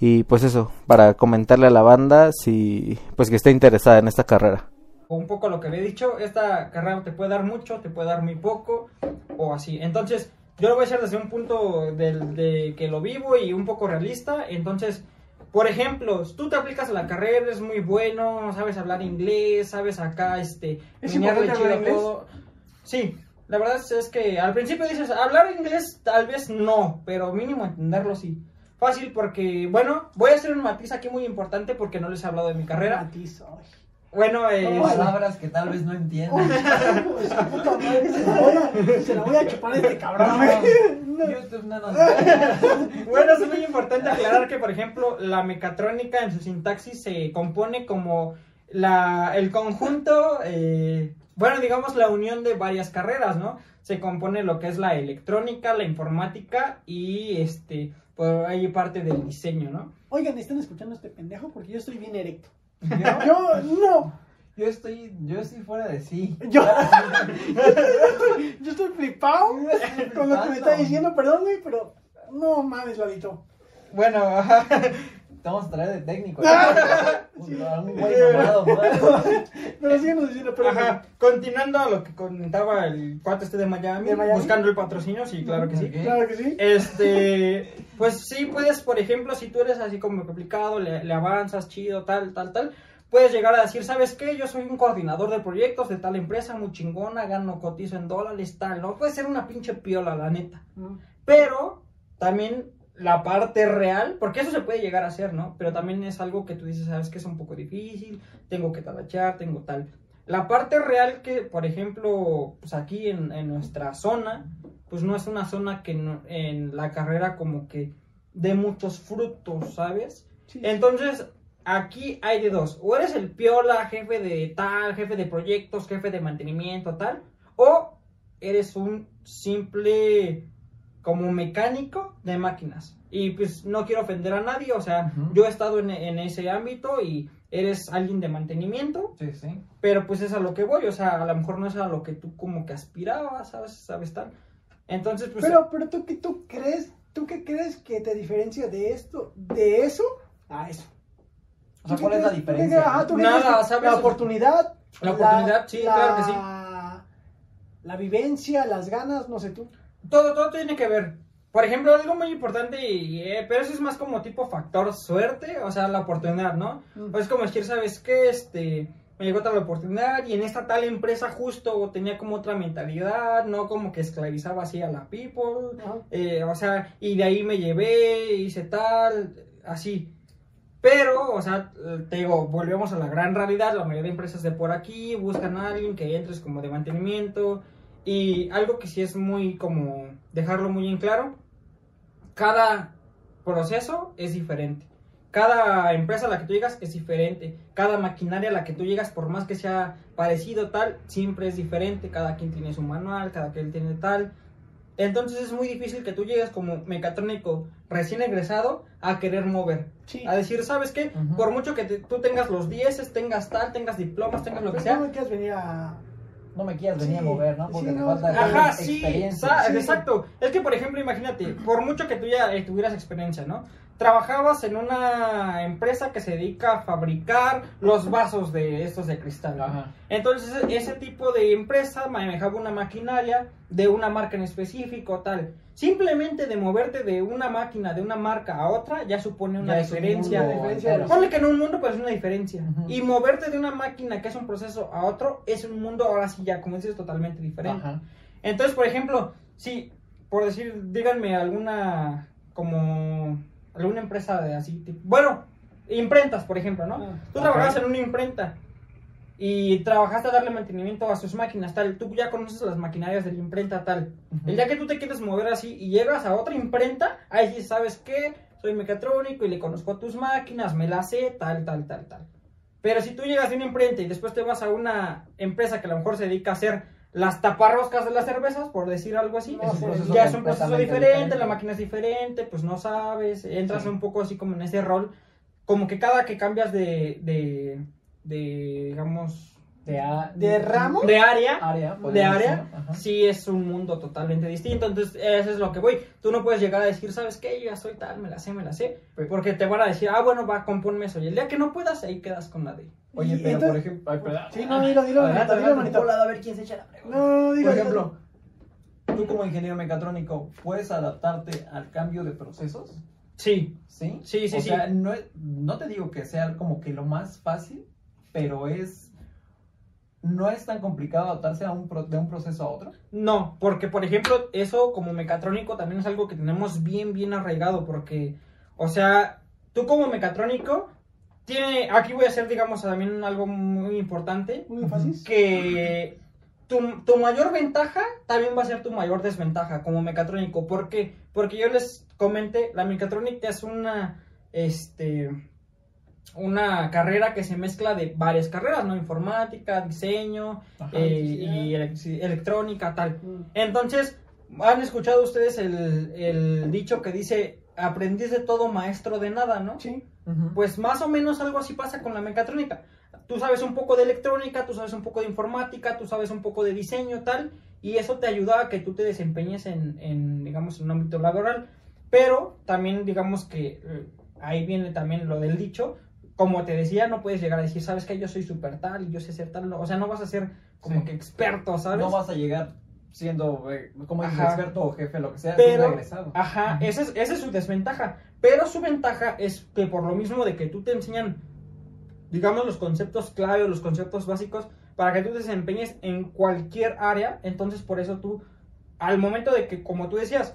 y pues eso para comentarle a la banda si pues que esté interesada en esta carrera. un poco lo que había dicho, esta carrera te puede dar mucho, te puede dar muy poco, o así. Entonces, yo lo voy a hacer desde un punto del, de que lo vivo y un poco realista. Entonces, por ejemplo, tú te aplicas a la carrera, eres muy bueno, sabes hablar inglés, sabes acá, este, ¿Es importante chido hablar inglés? todo. Sí, la verdad es, que al principio dices, hablar inglés tal vez no, pero mínimo entenderlo sí. Fácil porque, bueno, voy a hacer un matiz aquí muy importante porque no les he hablado de mi carrera. Matiz. Bueno, eh, Palabras que tal vez no entiendan. Se la voy a, se la voy a chupar a este cabrón. YouTube no nos Bueno, es muy importante aclarar que, por ejemplo, la mecatrónica en su sintaxis se compone como la, el conjunto, eh, bueno, digamos la unión de varias carreras, ¿no? Se compone lo que es la electrónica, la informática y, este, por ahí parte del diseño, ¿no? Oigan, ¿están escuchando a este pendejo? Porque yo estoy bien erecto. Yo, Yo, no. yo estoy, yo estoy fuera de sí. Yo, yo estoy flipado con lo que me está diciendo, perdón, güey, pero no mames, Ladito. Bueno, vamos a traer de técnico. ¿no? Pero síguenos diciendo, pero Ajá, continuando a lo que comentaba el cuate este de Miami, ¿De Miami? buscando el patrocinio, sí, claro que sí. Claro que sí. Este, pues sí, puedes, por ejemplo, si tú eres así como complicado, le, le avanzas, chido, tal, tal, tal, puedes llegar a decir, ¿sabes qué? Yo soy un coordinador de proyectos de tal empresa muy chingona, gano cotizo en dólares, tal, ¿no? Puede ser una pinche piola, la neta. Pero también la parte real, porque eso se puede llegar a hacer, ¿no? Pero también es algo que tú dices, sabes que es un poco difícil, tengo que talachar, tengo tal. La parte real que, por ejemplo, pues aquí en, en nuestra zona, pues no es una zona que no- en la carrera como que dé muchos frutos, ¿sabes? Sí. Entonces, aquí hay de dos. O eres el piola, jefe de tal, jefe de proyectos, jefe de mantenimiento, tal. O eres un simple como mecánico de máquinas. Y pues no quiero ofender a nadie, o sea, yo he estado en, en ese ámbito y eres alguien de mantenimiento, Sí, sí. pero pues es a lo que voy, o sea, a lo mejor no es a lo que tú como que aspirabas, ¿sabes? ¿Sabes tal? Entonces, pues... Pero, pero tú, ¿qué tú crees? ¿Tú qué crees que te diferencia de esto, de eso, a eso? O sea, ¿Tú ¿cuál es la diferencia? Nada. La oportunidad. La oportunidad, sí, claro que sí. La vivencia, las ganas, no sé tú. Todo, todo tiene que ver. Por ejemplo, algo muy importante, y, eh, pero eso es más como tipo factor suerte, o sea, la oportunidad, ¿no? Mm. Pues como decir, ¿sabes qué? Este, me llegó tal oportunidad y en esta tal empresa justo tenía como otra mentalidad, no como que esclavizaba así a la people, eh, o sea, y de ahí me llevé, hice tal, así. Pero, o sea, te digo, volvemos a la gran realidad, la mayoría de empresas de por aquí buscan a alguien que entres como de mantenimiento y algo que sí es muy como dejarlo muy en claro, cada proceso es diferente. Cada empresa a la que tú llegas es diferente. Cada maquinaria a la que tú llegas, por más que sea parecido tal, siempre es diferente. Cada quien tiene su manual, cada quien tiene tal. Entonces es muy difícil que tú llegues como mecatrónico recién egresado a querer mover. Sí. A decir, ¿sabes qué? Por mucho que te- tú tengas los 10, tengas tal, tengas diplomas, tengas lo que sea. no quieres venir a... No me quieras venir Sí, a mover, ¿no? Porque sí, te no, falta Ajá, sí, experiencia. Sí. exacto. Es que, por ejemplo, imagínate, por mucho que tú ya eh, tuvieras experiencia, ¿no? Trabajabas en una empresa que se dedica a fabricar los vasos de estos de cristal. Entonces, ese tipo de empresa manejaba una maquinaria de una marca en específico, tal. Simplemente de moverte de una máquina de una marca a otra ya supone una Ya un diferencia. entero. Ponle que en un mundo pues es una diferencia. Y moverte de una máquina que es un proceso a otro es un mundo ahora sí ya, como dices, totalmente diferente. Ajá. Entonces, por ejemplo, si, por decir, díganme alguna, como, alguna empresa de así, tipo- bueno, imprentas, por ejemplo, ¿no? Ah, Tú trabajabas en una imprenta y trabajaste a darle mantenimiento a sus máquinas, tal, tú ya conoces las maquinarias de la imprenta, tal. El día que tú te quieres mover así y llegas a otra imprenta, ahí sí sabes que soy mecatrónico y le conozco a tus máquinas, me las sé, tal, tal, tal, tal. Pero si tú llegas de una imprenta y después te vas a una empresa que a lo mejor se dedica a hacer las taparroscas de las cervezas, por decir algo así, No, es ya es un proceso diferente, diferente. la máquina es diferente, pues no sabes, entras Sí. un poco así como en ese rol, como que cada que cambias de, de, de digamos, De, a- ¿De ramo? de área, área. de área, ajá. sí es un mundo totalmente distinto. Entonces, eso es lo que voy. Tú no puedes llegar a decir, ¿sabes qué? Yo ya soy tal, me la sé, me la sé. Porque te van a decir, ah, bueno, va, compónme eso. Y el día que no puedas, ahí quedas con la de. Oye, pero entonces- por ejemplo. Ay, perdón. Sí, no, dilo, dilo, Adelante, manito, dilo, manito. a ver quién se echa la pregunta. No, dilo, Por dilo. ejemplo, tú como ingeniero mecatrónico, ¿puedes adaptarte al cambio de procesos? Sí, ¿Sí? Sí, sí, o sí. sea, no, no te digo que sea como que lo más fácil, pero es... No es tan complicado adaptarse a un pro- de un proceso a otro. no, porque por ejemplo, eso como mecatrónico también es algo que tenemos bien, bien arraigado. Porque, o sea, tú como mecatrónico tiene, aquí voy a hacer, digamos, también algo muy importante, Muy énfasis. que tu, tu mayor ventaja también va a ser tu mayor desventaja como mecatrónico. ¿Por qué? Porque yo les comenté, la mecatrónica es una, este, una carrera que se mezcla de varias carreras, ¿no? Informática, diseño, Ajá, eh, y electrónica, tal. Mm. Entonces, ¿han escuchado ustedes el, el dicho que dice, aprendiz de todo, maestro de nada, ¿no? Sí. Pues más o menos algo así pasa con la mecatrónica. Tú sabes un poco de electrónica, tú sabes un poco de informática, tú sabes un poco de diseño, tal, y eso te ayuda a que tú te desempeñes en, en, digamos, en un ámbito laboral. Pero también, digamos que eh, ahí viene también lo del dicho. Como te decía, no puedes llegar a decir, sabes que yo soy súper tal y yo sé ser tal. O sea, no vas a ser como Sí. que experto, ¿sabes? No vas a llegar siendo eh, como dices, experto o jefe, lo que sea, Pero- regresado. Ajá, esa es, esa es su desventaja. Pero su ventaja es que por lo mismo de que tú te enseñan, digamos, los conceptos clave o los conceptos básicos para que tú te desempeñes en cualquier área, entonces por eso tú, al momento de que, como tú decías,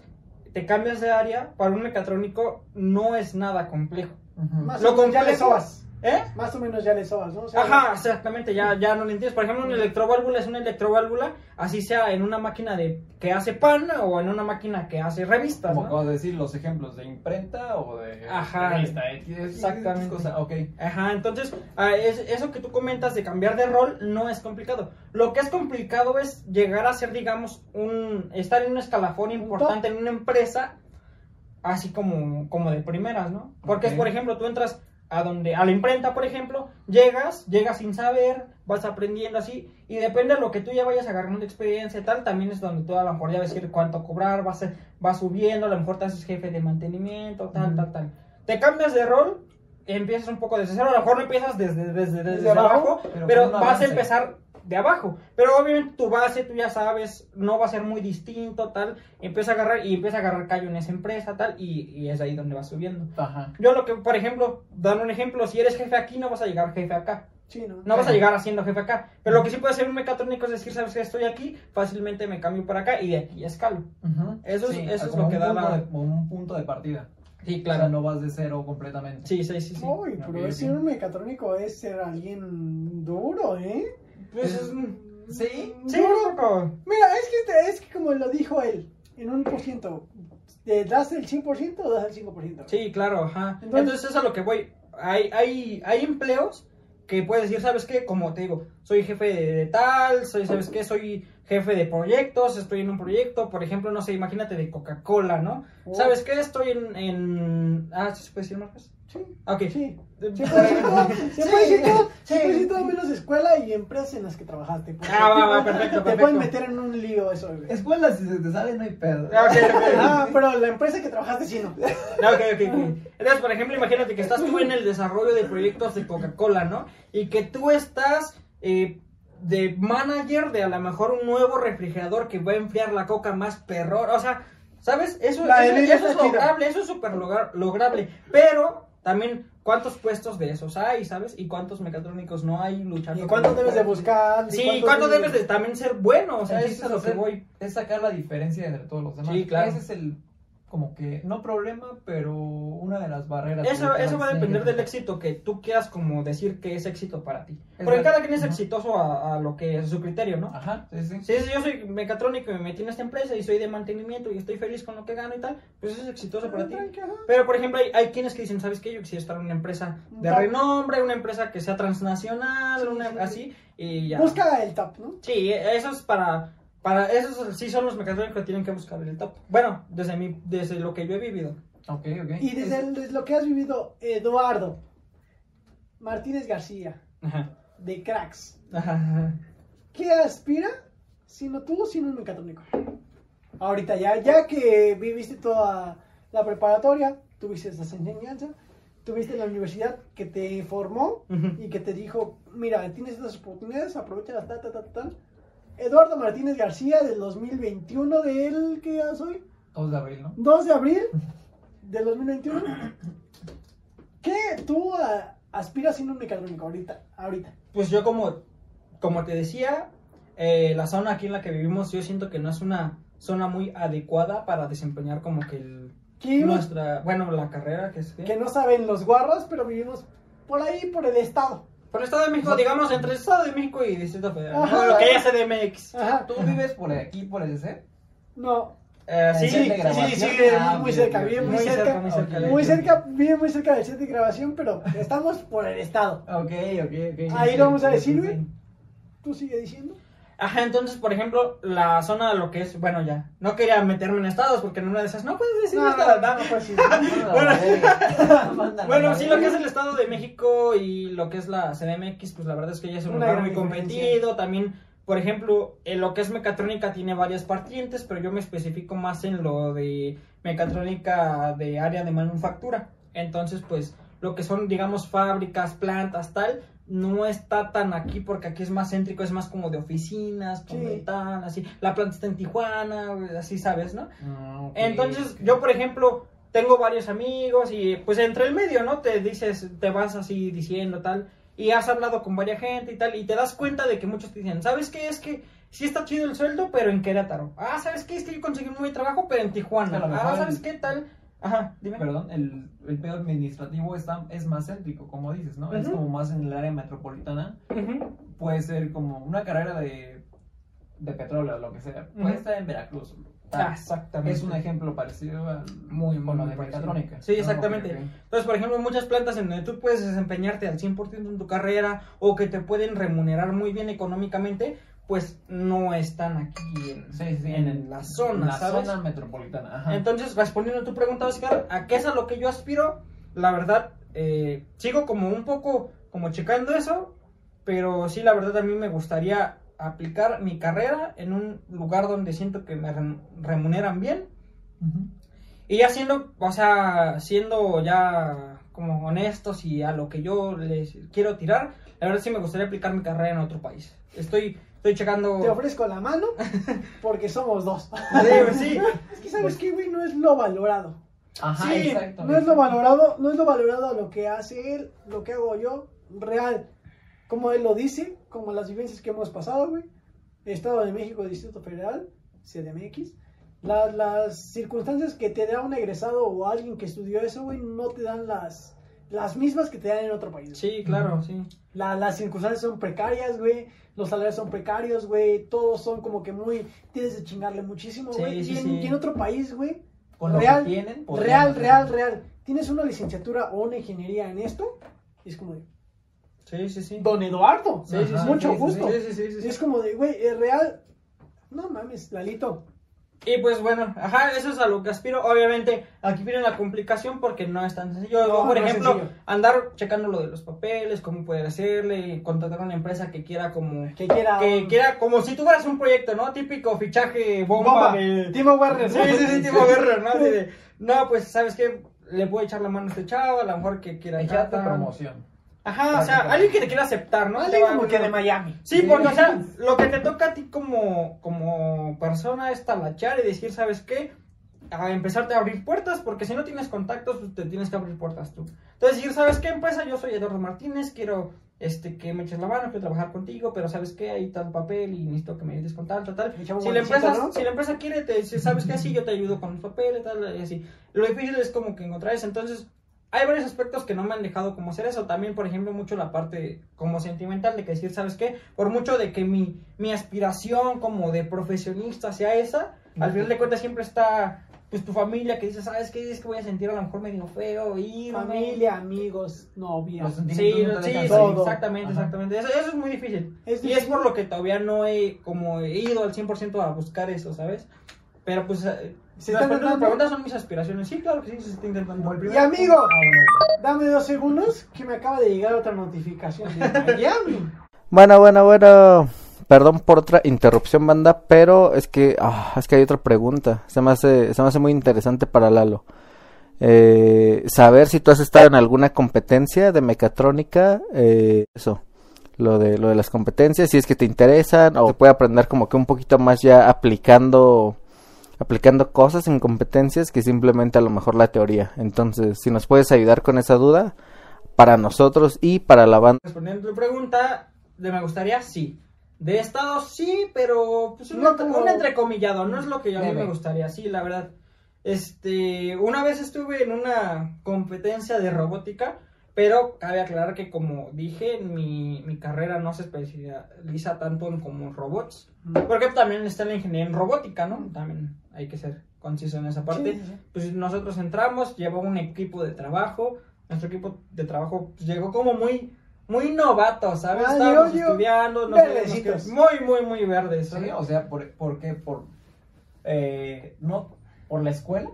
te cambias de área, para un mecatrónico no es nada complejo. Más Lo complejo- sobas. ¿Eh? Más o menos ya le sobas, ¿no? O sea, Ajá, exactamente, ya, ya no lo entiendes. Por ejemplo, una electroválvula es una electroválvula, así sea en una máquina de que hace pan o en una máquina que hace revistas. Como ¿no? acabas de decir, los ejemplos de imprenta o de Ajá. revista, X, Exactamente. cosa, ok. Ajá, entonces, ah, es- eso que tú comentas de cambiar de rol no es complicado. Lo que es complicado es llegar a ser, digamos, un estar en un escalafón importante en una empresa, así como, como de primeras, ¿no? Porque es, por ejemplo, tú entras a donde, a la imprenta, por ejemplo, llegas, llegas sin saber, vas aprendiendo así, y depende de lo que tú ya vayas agarrando de experiencia y tal, también es donde tú a lo mejor ya decir cuánto cobrar, vas, a- vas subiendo, a lo mejor te haces jefe de mantenimiento, tal, tal, tal. Te cambias de rol, empiezas un poco desde cero, a lo mejor no empiezas desde, desde, desde, Desde abajo, abajo, pero vas a empezar de abajo. Pero obviamente tu base, tú ya sabes, no va a ser muy distinto, tal. Empieza a agarrar y empieza a agarrar callo en esa empresa, tal, y, y es ahí donde vas subiendo. Ajá. Yo lo que, por ejemplo, dando un ejemplo, si eres jefe aquí, no vas a llegar jefe acá. Sí, ¿no? No vas a llegar haciendo jefe acá. Pero lo que sí puede hacer un mecatrónico es decir, sabes que estoy aquí, fácilmente me cambio para acá y de aquí escalo. Ujú. Eso es- eso es lo que da punto la- de- como un punto de partida. Sí, O sea, claro. no vas de cero completamente. Sí, sí, sí, sí. Uy, pero ser un mecatrónico es ser alguien duro, ¿eh? Pues, Es- Sí. sí, poco. Mira, es que, te- es que como lo dijo él, en un por ciento, ¿te das el 100% o das el 5%? Sí, claro, ajá. Entonces- Entonces, eso es a lo que voy. Hay, hay, hay empleos que puedes decir, ¿sabes qué? Como te digo, soy jefe de, de tal, soy, ¿sabes qué? Soy jefe de proyectos, estoy en un proyecto, por ejemplo, no sé, imagínate de Coca-Cola, ¿no? Oh. ¿Sabes qué? Estoy en, en... Ah, ¿sí se puede decir marcas? Sí. Ok. Sí. Se puede decir todo, se puede decir todo, Sí. se puede decir todo menos escuela y empresas en las que trabajaste. porque Ah, va, va, perfecto, Te perfecto. pueden meter en un lío eso, güey. Escuela, si se te sale, no hay pedo. Ah, ok, ok. Ah, pero la empresa que trabajaste sí no. No, ok, ok, ok. Entonces, por ejemplo, imagínate que estás tú en el desarrollo de proyectos de Coca-Cola, ¿no? Y que tú estás eh, de manager de a lo mejor un nuevo refrigerador que va a enfriar la coca más perror. O sea, ¿sabes? Eso, La eso, es lograble, eso es súper logra- lograble. Pero también, ¿cuántos puestos de esos hay, sabes? ¿Y cuántos mecatrónicos no hay luchando? ¿Y cuánto con- debes de buscar? Sí, ¿y cuánto debes de también ser bueno? O sea, eso es lo que voy. Es sacar la diferencia entre todos los demás. Sí, claro. Ese es el, como que, no problema, pero una de las barreras. Eso, eso va a depender del éxito que tú quieras como decir que es éxito para ti. Es Porque verdad. cada quien es exitoso a, a lo que es su criterio, ¿no? Ajá, sí, sí. Si yo soy mecatrónico y me metí en esta empresa y soy de mantenimiento y estoy feliz con lo que gano y tal, pues eso es exitoso para ti. Pero, por ejemplo, hay, hay quienes que dicen, ¿sabes qué? Yo quisiera estar en una empresa de renombre, una empresa que sea transnacional, Sí, una, sí, sí. así, y ya. Busca el top, ¿no? Sí, eso es para... Para esos sí son los mecatrónicos que tienen que buscar el top. Bueno, desde mi, desde lo que yo he vivido. Ok, ok. Y desde, el- desde lo que has vivido, Eduardo Martínez García, Ajá. de Cracks, Ajá, ajá. ¿qué aspira sino tú, sino un mecatrónico? Ahorita ya, ya que viviste toda la preparatoria, tuviste estas enseñanzas, tuviste la universidad que te formó Ujú. y que te dijo, mira, tienes estas oportunidades, aprovechalas, tal, tal, tal, tal. Eduardo Martínez García del 2021, del que ya soy, 2 de abril, ¿no? 2 de abril del 2021. ¿Qué tú ah, aspiras siendo un mecatrónico ahorita? ahorita? Pues yo como, como te decía, eh, la zona aquí en la que vivimos yo siento que no es una zona muy adecuada para desempeñar como que el, nuestra, bueno, la carrera que es que no saben los guarros, pero vivimos por ahí, por el estado. Por el Estado de México, digamos, entre el Estado de México y Distrito Federal. Ajá. ¿no? Lo que ya CDMX. Ajá. ¿Tú vives por aquí, por el C? No, Eh, sí, Sí, sí, Ah, muy cerca, ok. muy, Muy cerca, cerca, muy cerca muy cerca, vive muy cerca del set de grabación, pero estamos por el estado. Ok, ok, ok. Ahí lo vamos a decir, sí, güey. sí. ¿Tú sigue diciendo? Ajá, entonces, por ejemplo, la zona de lo que es, bueno, ya, no quería meterme en estados porque en una de esas no puedes decir No, estado. no, no, no, pues sí. Bueno. Sí, lo que es el Estado de México y lo que es la CDMX, pues la verdad es que ya es un lugar muy competido. También, por ejemplo, en lo que es mecatrónica tiene varias partientes, pero yo me especifico más en lo de mecatrónica de área de manufactura. Entonces, pues, lo que son, digamos, fábricas, plantas, tal, no está tan aquí porque aquí es más céntrico, es más como de oficinas, con Sí. ventanas, así. La planta está en Tijuana, así sabes, ¿no? Ah, Entonces, yo, por ejemplo, tengo varios amigos y pues entre el medio, ¿no? Te dices, te vas así diciendo tal, y has hablado con varias gente y tal, y te das cuenta de que muchos te dicen, ¿sabes qué? Es que sí está chido el sueldo, pero en Querétaro. Ah, ¿sabes qué? Es que yo conseguí un buen trabajo, pero en Tijuana. Ah, ¿sabes qué tal? Ajá, dime. Perdón, el, el pedo administrativo está, es más céntrico, como dices, ¿no? Es como más en el área metropolitana. Puede ser como una carrera de, de petróleo, lo que sea. Puede estar en Veracruz. Ah, exactamente. Es un ejemplo parecido al Muy, muy de mecatrónica. Sí, exactamente. Entonces, por ejemplo, muchas plantas en donde tú puedes desempeñarte al 100% en tu carrera o que te pueden remunerar muy bien económicamente, pues no están aquí en, Sí, sí, en la zona, la ¿sabes? zona metropolitana. Ajá. Entonces, respondiendo a tu pregunta, Oscar, ¿a qué es a lo que yo aspiro? La verdad, eh, sigo como un poco como checando eso, pero sí, la verdad, a mí me gustaría aplicar mi carrera en un lugar donde siento que me rem- remuneran bien y ya siendo, o sea, siendo ya como honestos y a lo que yo les quiero tirar, la verdad sí me gustaría aplicar mi carrera en otro país. Estoy, estoy checando... Te ofrezco la mano porque somos dos. Sí, pues sí. Es que sabes que, güey, no es lo valorado. Ajá, Sí, exacto. No es lo valorado, no es lo valorado a lo que hace él, lo que hago yo, real. Como él lo dice, como las vivencias que hemos pasado, güey. Estado de México, Distrito Federal, CDMX. La- las circunstancias que te da un egresado o alguien que estudió eso, güey, no te dan las, las mismas que te dan en otro país. Sí, claro, sí. La- las circunstancias son precarias, güey. Los salarios son precarios, güey. Todos son como que muy. Tienes de chingarle muchísimo, Sí, güey. sí, y, en- sí. y en otro país, güey. Con lo real, que tienen, real, real, real. Tienes una licenciatura o una ingeniería en esto. Y es como de. Sí, sí, sí. Don Eduardo. Sí, sí, sí, mucho gusto. Sí, sí, sí, sí, Y sí. es como de, güey, es real. No mames, Lalito. Y pues bueno, ajá, eso es a lo que aspiro. Obviamente, aquí viene la complicación porque no es tan sencillo. No, por no ejemplo, sencillo. andar checando lo de los papeles, cómo poder hacerle, contratar a una empresa que quiera como... Que quiera. Que quiera, como si tuvieras un proyecto, ¿no? Típico fichaje bomba, Bomba. de... Timo Werner. Sí, sí, sí, tipo guerra, ¿no? De, no, pues, ¿sabes qué? Le puedo echar la mano a este chavo, a lo mejor que quiera... Echarte promoción. Ajá, o sea, alguien que te quiera aceptar, ¿no? Alguien como que de Miami. Sí, porque, o sea, lo que te toca a ti como, como persona es talachar y decir, ¿sabes qué? A empezarte a abrir puertas, porque si no tienes contactos, pues te tienes que abrir puertas tú. Entonces, decir, ¿sabes qué empresa? Yo soy Eduardo Martínez, quiero este, que me eches la mano, quiero trabajar contigo, pero ¿sabes qué? Hay tal papel y necesito que me ayudes con tal, tal, tal. Si la, empresa, ¿no? si la empresa quiere, te dice, ¿sabes qué? Sí, yo te ayudo con los papeles, tal, y así. Lo difícil es como que encontrar eso. Entonces, hay varios aspectos que no me han dejado como hacer eso. También, por ejemplo, mucho la parte como sentimental de que decir, ¿sabes qué? Por mucho de que mi, mi aspiración como de profesionista sea esa, al final de cuentas siempre está pues tu familia que dice, ¿sabes qué? Es que voy a sentir a lo mejor medio feo, y Familia, amigos, novia. Sí, no sí, sí, exactamente, Ajá. exactamente. Eso, eso es muy difícil. Es y es difícil. por lo que todavía no he como he ido al 100% a buscar eso, ¿sabes? Pero pues eh, ¿Se las preguntas, intentando? preguntas son mis aspiraciones. Sí, claro que sí, se está intentando. Y amigo, Ah, bueno. dame dos segundos que me acaba de llegar otra notificación de Miami. Bueno, bueno, bueno. Perdón por otra interrupción, banda, pero es que, ah, es que hay otra pregunta. Se me hace, se me hace muy interesante para Lalo. Eh, saber si tú has estado en alguna competencia de mecatrónica, eh, eso, lo de, lo de las competencias, si es que te interesan o te puede aprender como que un poquito más ya aplicando, aplicando cosas en competencias que simplemente a lo mejor la teoría. Entonces, si nos puedes ayudar con esa duda, para nosotros y para la banda. Respondiendo a tu pregunta, de me gustaría, sí. De estado, sí, pero pues un, No como- un entrecomillado, no es lo que a mí me gustaría, sí, la verdad. Este, una vez estuve en una competencia de robótica, Pero cabe aclarar que como dije, mi, mi carrera no se especializa tanto en como en robots. Porque también está la ingeniería en robótica, ¿no? También hay que ser conciso en esa parte. Sí, sí, sí. Pues nosotros entramos, llevó un equipo de trabajo. Nuestro equipo de trabajo pues, llegó como muy, muy novato, ¿sabes? Ah, Estábamos estudiando, no sabíamos verdecitos. qué- muy, muy, muy verdes. Sí, ¿sabes? o sea, ¿por, por qué? Por, eh, ¿No por la escuela?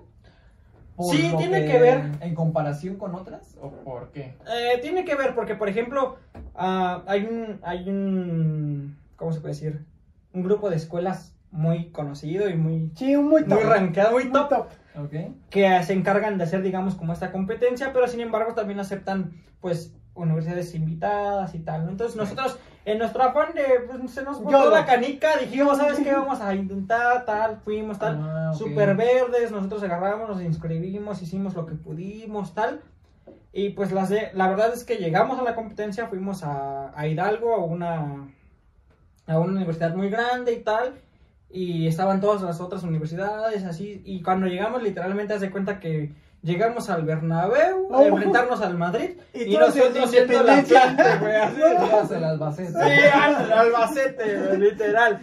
¿Por Sí, tiene que ver. ¿En comparación con otras? ¿O por qué? Eh, tiene que ver porque, por ejemplo, ah, hay un, hay un, ¿cómo se puede decir? Un grupo de escuelas muy conocido y muy, Sí, un muy top. muy rankeado, muy Muy top, top. Que se encargan de hacer, digamos, como esta competencia, pero sin embargo también aceptan, pues, universidades invitadas y tal. Entonces nosotros, en nuestro afán de, pues, se nos Yolo. la canica, dijimos, ¿sabes qué? Vamos a intentar, tal, fuimos, tal, Ah, super verdes, nosotros agarramos, nos inscribimos, hicimos lo que pudimos, tal. Y pues las de, la verdad es que llegamos a la competencia, fuimos a, a Hidalgo, a una, a una universidad muy grande y tal. Y estaban todas las otras universidades, así. Y cuando llegamos, literalmente, haz de cuenta que llegamos al Bernabéu Oh. a enfrentarnos al Madrid. Y Y, nosotros siendo la planta, güey, así. El Albacete. Sí, al Albacete, güey, literal.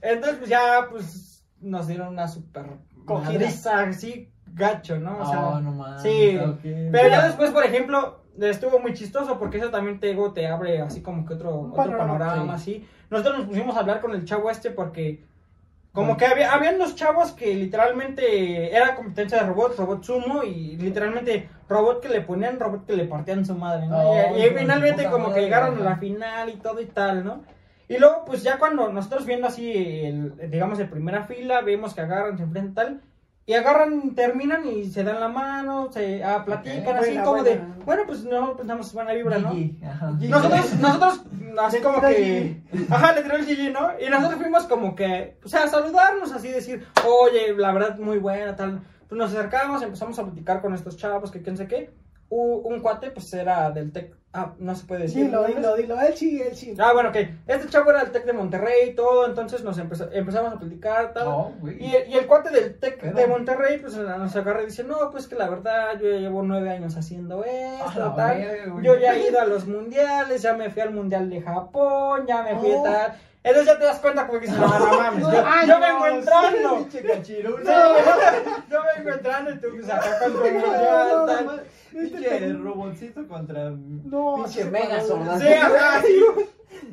Entonces, pues ya, pues, nos dieron una super Cogida. madriza, así, gacho, ¿no? O sea, Ah, no mames. sí. ok. pero ya después, por ejemplo, estuvo muy chistoso porque eso también te, digo, te abre así como que otro, otro panorama, panorama, así. Nosotros nos pusimos a hablar con el chavo este porque como que había, habían dos chavos que literalmente era competencia de robots, robot sumo y literalmente robot que le ponían, robot que le partían su madre, ¿no? Y, de finalmente como que llegaron a la final y todo y tal, ¿no? Y luego, pues ya cuando nosotros viendo así, el, digamos, en primera fila, vemos que agarran, se enfrentan tal, y agarran, terminan y se dan la mano, se ah, platican así Buena, como buena. de, bueno, pues no pensamos buena vibra, ¿no? Gigi, ajá. Nosotros, nosotros, así como que, ajá, le tiró el GG, ¿no? Y nosotros fuimos como que, o sea, a saludarnos, así decir, oye, la verdad, muy buena, tal. Pues nos acercamos, empezamos a platicar con estos chavos, que quién sé qué. Un cuate, pues era del TEC, ah, no se puede decir. Dilo, dilo, dilo. Él sí, él sí. Ah, bueno, ok. Este chavo era del TEC de Monterrey y todo, entonces nos empezó- empezamos a platicar, tal. No. Y, y el cuate del TEC Pero- de Monterrey, pues nos agarra y dice, no, pues que la verdad, yo ya llevo nueve años haciendo esto, A la tal. Yo ya he ido a los mundiales, ya me fui al mundial de Japón, ya me fui Oh. a tal. Entonces ya te das cuenta como que dices, no, no mames, yo, Ay, yo no, vengo entrando. Sí, yo vengo entrando y tú pues acá con tu No, mundial, no, tal. No, Pinche robotcito contra No, pinche mega no. Sí, ajá, sí.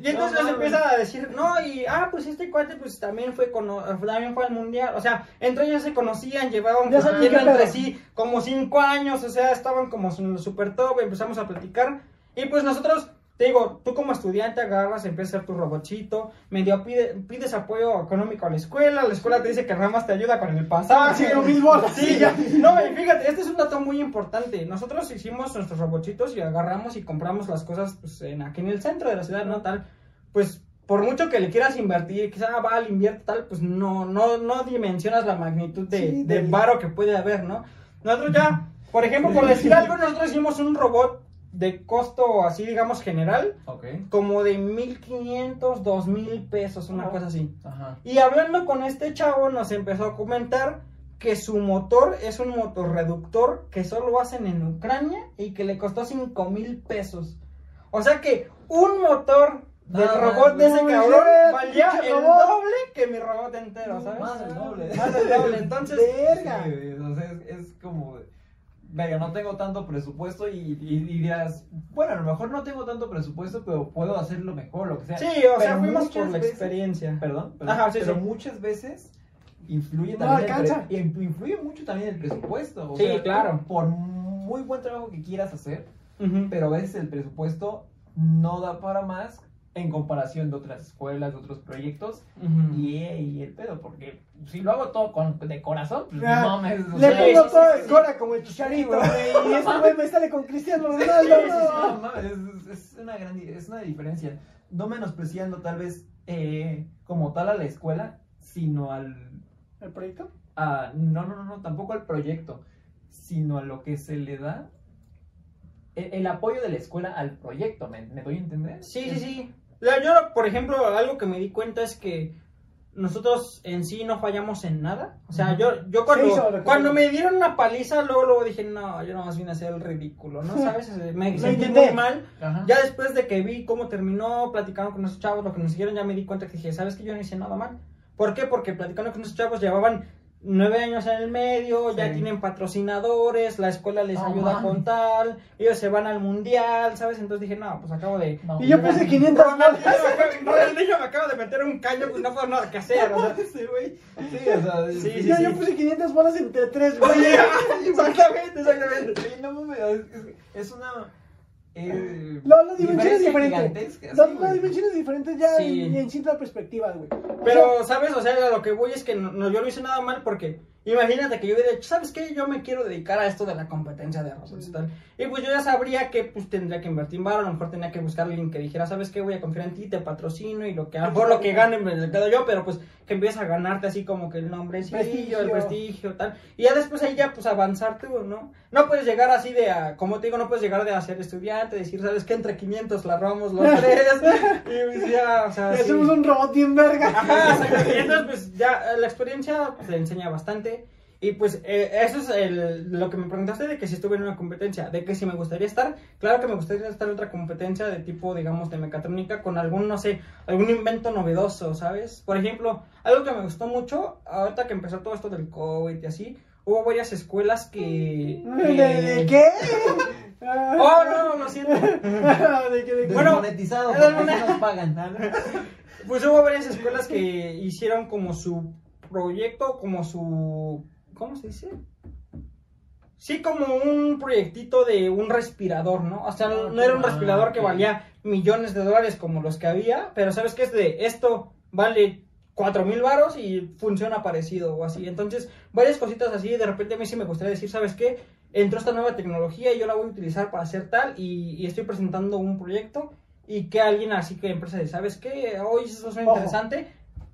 Y entonces No mames. empieza a decir, no, y ah, pues este cuate pues también fue cono- también fue al mundial, o sea, entre ellos se conocían, llevaban qué entre sí como cinco años, o sea, estaban como super top, empezamos a platicar, y pues nosotros, te digo, tú como estudiante agarras, empiezas a hacer tu robotcito, medio pide- pides apoyo económico a la escuela, la escuela te dice que nada más te ayuda con el pasado. Ah, sí, lo mismo. Sí, ya. No, y fíjate, este es un dato muy importante. Nosotros hicimos nuestros robotitos y agarramos y compramos las cosas pues, en, aquí en el centro de la ciudad, ¿no? Tal, pues por mucho que le quieras invertir, quizá ah, vale, invierte tal, pues no, no, no dimensionas la magnitud de, Sí, de de- varo que puede haber, ¿no? Nosotros ya, por ejemplo, por decir algo, nosotros hicimos un robot de costo así, digamos, general, como de 1500, 2000 pesos, una cosa así. Ajá. Y hablando con este chavo nos empezó a comentar que su motor es un motor reductor que solo hacen en Ucrania y que le costó 5 mil pesos. O sea que un motor del No, robot de ese cabrón valía el robot. doble que mi robot entero, ¿sabes? Más del doble. Más del doble. Entonces, Verga. Sí, o sea, es, es como, verga, no tengo tanto presupuesto y, y, dirás, bueno, a lo mejor no tengo tanto presupuesto, pero puedo hacerlo mejor, lo que sea. sí, o sea, Pero fuimos muchas por la veces- experiencia. Perdón, perdón, Ajá, sí, pero sí. muchas veces influye No también el alcanza. pre- y influye mucho también el presupuesto. O Sí, sea, claro. Por muy buen trabajo que quieras hacer, pero a veces el presupuesto no da para más en comparación de otras escuelas, de otros proyectos. Ujú. Y, y el pedo, porque si lo hago todo con, de corazón, pues Ah, no me... Le pongo todo el sí. cora como el chicharito, güey. Y este güey me sale con Cristiano Ronaldo. Sí, sí, sí, no. no, es, es una gran es una diferencia. No menospreciando tal vez eh, como tal a la escuela, sino al ¿El proyecto? a- no, no, no, no, tampoco al proyecto, sino a lo que se le da el, el apoyo de la escuela al proyecto, ¿me, me doy a entender? Sí, sí, sí. Yo, por ejemplo, algo que me di cuenta es que nosotros en sí no fallamos en nada. O sea, yo, yo cuando, cuando me dieron una paliza, luego, luego dije, no, yo nomás vine a hacer el ridículo, ¿no? ¿Sabes? Me Lo sentí muy mal. Ajá. Ya después de que vi cómo terminó platicando con esos chavos, lo que nos siguieron, ya me di cuenta que dije, ¿sabes que yo no hice nada mal? ¿Por qué? Porque platicando con esos chavos llevaban nueve años en el medio, ya Sí. tienen patrocinadores, la escuela les No ayuda mames. con tal, ellos se van al mundial, ¿sabes? Entonces dije, no, pues acabo de... No, Y yo puse 500 Ronaldinho me acaba de meter un caño, pues no fue nada que hacer, o sea, Sí, güey. Sí, o sea, Sí, sí, yo, sí. yo puse 500 bolas entre tres, güey. exactamente, exactamente. Sí, no mames, es, es una. Eh, No, la dimensión es diferente. gigantesca, La, sí, la güey. dimensión es diferente ya Sí. en, en simple perspectiva, güey. Pero, ¿sabes? O sea, lo que voy es que no, no, yo no hice nada mal porque imagínate que yo hubiera dicho, ¿sabes qué? Yo me quiero dedicar a esto de la competencia de robots y tal. Y pues yo ya sabría que pues tendría que invertir en varo, a lo mejor tenía que buscar a alguien que dijera, ¿sabes qué? Voy a confiar en ti, te patrocino y lo que a lo mejor lo que gane me lo quedo yo, pero pues que empieces a ganarte así como que el nombre, Prestigio. el prestigio, tal. Y ya después ahí ya pues avanzar tú, ¿no? No puedes llegar así de, a, como te digo, no puedes llegar de a ser estudiante, decir, ¿sabes qué? Entre 500 la robamos los tres. y pues ya, o sea, sí. hacemos un robot bien verga. Ajá. Y entonces, pues ya la experiencia pues, te enseña bastante. Y pues eh, eso es el- lo que me preguntaste de que si estuve en una competencia, de que si me gustaría estar, claro que me gustaría estar en otra competencia de tipo, digamos, de mecatrónica con algún, no sé, algún invento novedoso, ¿sabes? Por ejemplo, algo que me gustó mucho, ahorita que empezó todo esto del COVID y así, hubo varias escuelas que... ¿De, de qué? Oh, no, lo siento. ¿De qué? ¿De qué? Bueno, así nos pagan. ¿no? Pues hubo varias escuelas que hicieron como su proyecto, como su... ¿Cómo se dice? Sí, como un proyectito de un respirador, ¿no? O sea, no, no era un Ah, respirador que valía millones de dólares como los que había, pero ¿sabes qué es de esto? Vale cuatro mil varos y funciona parecido o así. Entonces, varias cositas así, de repente a mí sí me gustaría decir, ¿sabes qué? Entró esta nueva tecnología y yo la voy a utilizar para hacer tal y, y estoy presentando un proyecto y que alguien así que empresa de, ¿sabes qué? Hoy eso es interesante,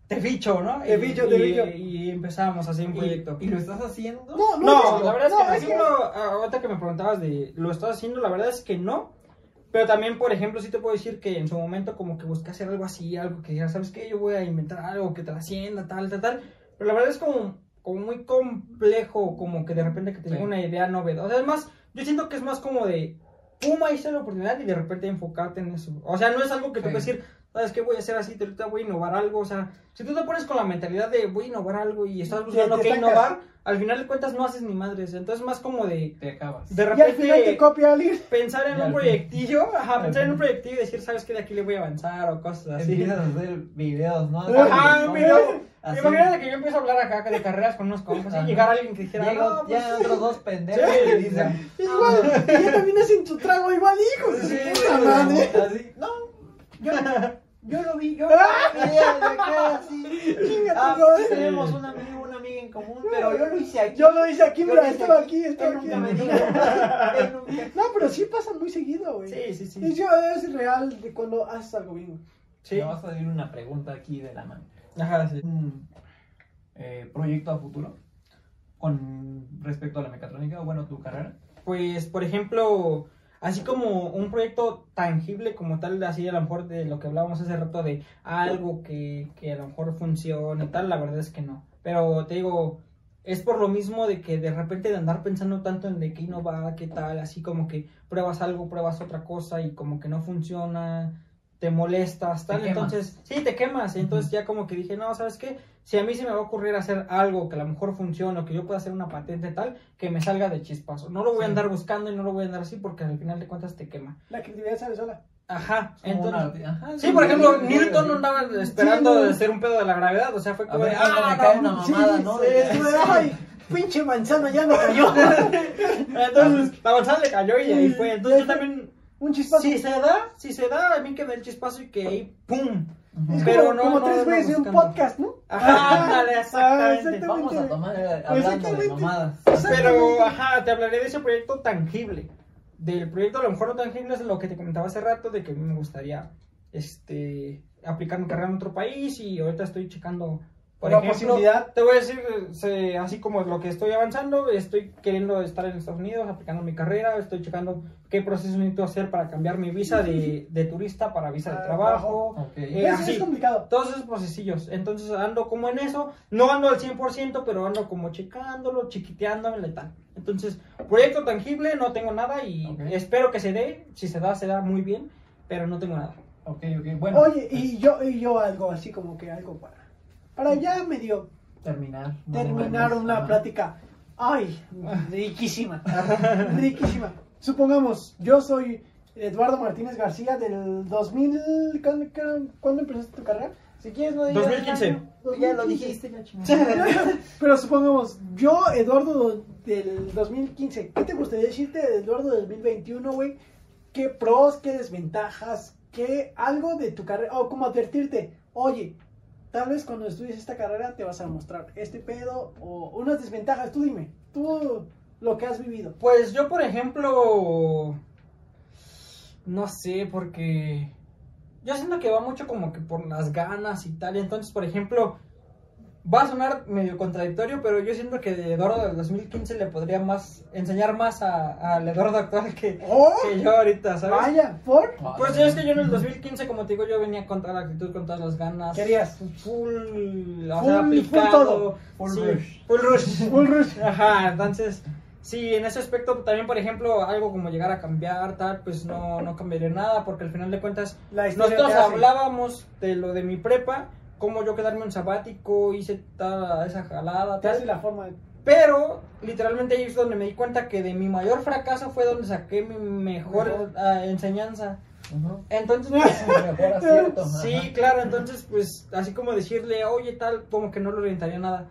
te ficho, ¿no? Te Y- ficho, te y- ficho. Y empezamos así un proyecto. ¿Y, y lo estás haciendo? No, no, No, es- la verdad es no, que, por es que- ejemplo, ahorita que me preguntabas de lo estás haciendo, la verdad es que no. Pero también, por ejemplo, sí te puedo decir que en su momento como que busqué hacer algo así, algo que diga, ¿sabes qué? Yo voy a inventar algo que trascienda, tal, tal, tal. Pero la verdad es como, como muy complejo, como que de repente que te Sí. llega una idea novedosa. Además, yo siento que es más como de, pum, ahí está la oportunidad y de repente enfocarte en eso. O sea, no es algo que te Sí. puedes decir, ¿sabes qué? Voy a hacer así, ahorita voy a innovar algo. O sea, si tú te pones con la mentalidad de voy a innovar algo y estás buscando te qué innovar, al final de cuentas no haces ni madres. Entonces, más como de, Te acabas. de Y al final te repente copia alguien. pensar en un proyectillo, ajá, pensar en un proyectillo y decir, ¿sabes qué? De aquí le voy a avanzar o cosas así. Empiezas a hacer videos, ¿no? Ajá, así. Imagínate que yo empiezo a hablar acá de carreras con unos compas y llegar alguien que dijera, Llego, no, pues, ya otros dos pendejos Sí. dicen, Igual, y ya también hacen tu trago igual, hijos de Sí, puta madre. así, no, yo, yo lo vi, yo Ah. lo vi así. Chinga Ah, tenemos un amigo, una amiga en común, pero yo lo hice aquí. Yo lo hice aquí, Yo mira, hice estaba aquí, estaba Él aquí. nunca me dijo. Él nunca. No, pero sí pasa muy seguido, güey. Sí, sí, sí. Y yo, es real de cuando haces algo bien. Sí. Me va a salir una pregunta aquí de la mano. Ajá, sí. Un eh, proyecto a futuro con respecto a la mecatrónica, o bueno, tu carrera. Pues, por ejemplo, así como un proyecto tangible como tal, así a lo mejor de lo que hablábamos hace rato de algo que, que a lo mejor funcione y tal, la verdad es que no. Pero te digo, es por lo mismo de que de repente de andar pensando tanto en de qué innovar, qué tal, así como que pruebas algo, pruebas otra cosa y como que no funciona, te molestas, tal, Te entonces, sí, te quemas, entonces ya como que dije, no, ¿sabes qué? Si a mí se me va a ocurrir hacer algo que a lo mejor funcione o que yo pueda hacer una patente tal, que me salga de chispazo. No lo voy a andar buscando y no lo voy a andar así porque al final de cuentas te quema. La creatividad sale sola. Ajá, Como entonces... una- ajá, Sí, por ejemplo, sí, Newton no andaba esperando Sí, de no. ser un pedo de la gravedad, o sea, fue como cuando ah, me cae no, una mamada, ¿no? Sí, sí, ay, pinche manzana ya no cayó. Entonces, la manzana le cayó y ahí fue. Entonces, yo también, Un chispazo. si se da, si se da, a mí que me el chispazo y que ahí, ¡pum! Es Pero como, no, como no, tres no güeyes de un podcast, ¿no? Ajá, ándale, Ah, exactamente. exactamente. Vamos a tomar eh, hablando de mamadas. Pero, ajá, te hablaré de ese proyecto tangible. Del proyecto a lo mejor no tangible es lo que te comentaba hace rato, de que a mí me gustaría este, aplicar mi carrera en otro país y ahorita estoy checando Por La ejemplo, posibilidad. te voy a decir, se- así como lo que estoy avanzando, estoy queriendo estar en Estados Unidos, aplicando mi carrera, estoy checando qué proceso necesito hacer para cambiar mi visa de, de turista para visa de Ah, trabajo. Ok. Eh, Es, así. es complicado. Todos esos procesillos. Entonces ando como en eso. No ando al 100%, pero ando como checándolo, chiquiteándome, tal. Entonces, proyecto tangible, no tengo nada y espero que se dé. Si se da, se da muy bien, pero no tengo nada. Ok, ok. Bueno, Oye, y yo, y yo algo así como que algo para, para ya medio terminar. terminar una plática. Ay, riquísima, riquísima. Supongamos, yo soy Eduardo Martínez García del 2000, ¿cuándo, cuándo empezaste tu carrera? Si quieres no digas 2015. el año. Ya lo 2015. dijiste, ya chingada. Pero supongamos, yo, Eduardo do- del 2015, ¿qué te gustaría decirte de Eduardo del 2021, güey? ¿Qué pros, qué desventajas, qué algo de tu carrera, o como advertirte, oye, tal vez cuando estudies esta carrera te vas a mostrar este pedo, o unas desventajas, tú dime, tú lo que has vivido. Pues yo, por ejemplo, no sé, porque yo siento que va mucho como que por las ganas y tal. Entonces, por ejemplo, va a sonar medio contradictorio, pero yo siento que de Eduardo del 2015 le podría más enseñar más a- al Eduardo actual que, ¡Oh! que yo ahorita, ¿sabes? Vaya, ¿por? Pues es que yo en el 2015, como te digo, yo venía con toda la actitud, con todas las ganas. Querías. Full, o Full- sea, full aplicado. todo. Full sí, rush. Full rush. Full rush. Ajá, entonces, sí, en ese aspecto también, por ejemplo, algo como llegar a cambiar, tal, pues no, no cambiaría nada, porque al final de cuentas, nosotros hablábamos de lo de mi prepa, cómo yo quedarme en sabático, hice toda esa jalada, tal. la forma de... Pero, literalmente ahí es donde me di cuenta que de mi mayor fracaso fue donde saqué mi mejor ah, enseñanza. Ujú. Entonces, pues, Mejor acierto. Sí, ajá. claro, entonces pues así como decirle, oye tal, como que no le orientaría nada.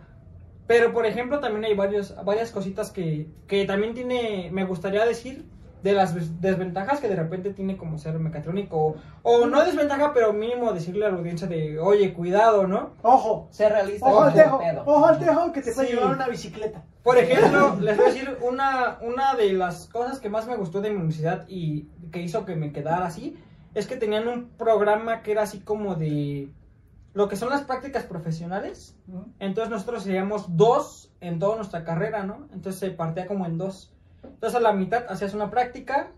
Pero por ejemplo también hay varios, varias cositas que, que también tiene, me gustaría decir de las des- desventajas que de repente tiene como ser mecatrónico. O, o no desventaja, pero mínimo decirle a la audiencia de, oye, cuidado, ¿no? Ojo, Ser realista. ojo al tejo, pedo. ojo al tejo que te puede Sí. llevar una bicicleta. Por ejemplo, les voy a decir una, una de las cosas que más me gustó de mi universidad y que hizo que me quedara así, es que tenían un programa que era así como de lo que son las prácticas profesionales. Entonces nosotros seríamos dos en toda nuestra carrera, ¿no? Entonces se partía como en dos. Entonces a la mitad hacías una práctica,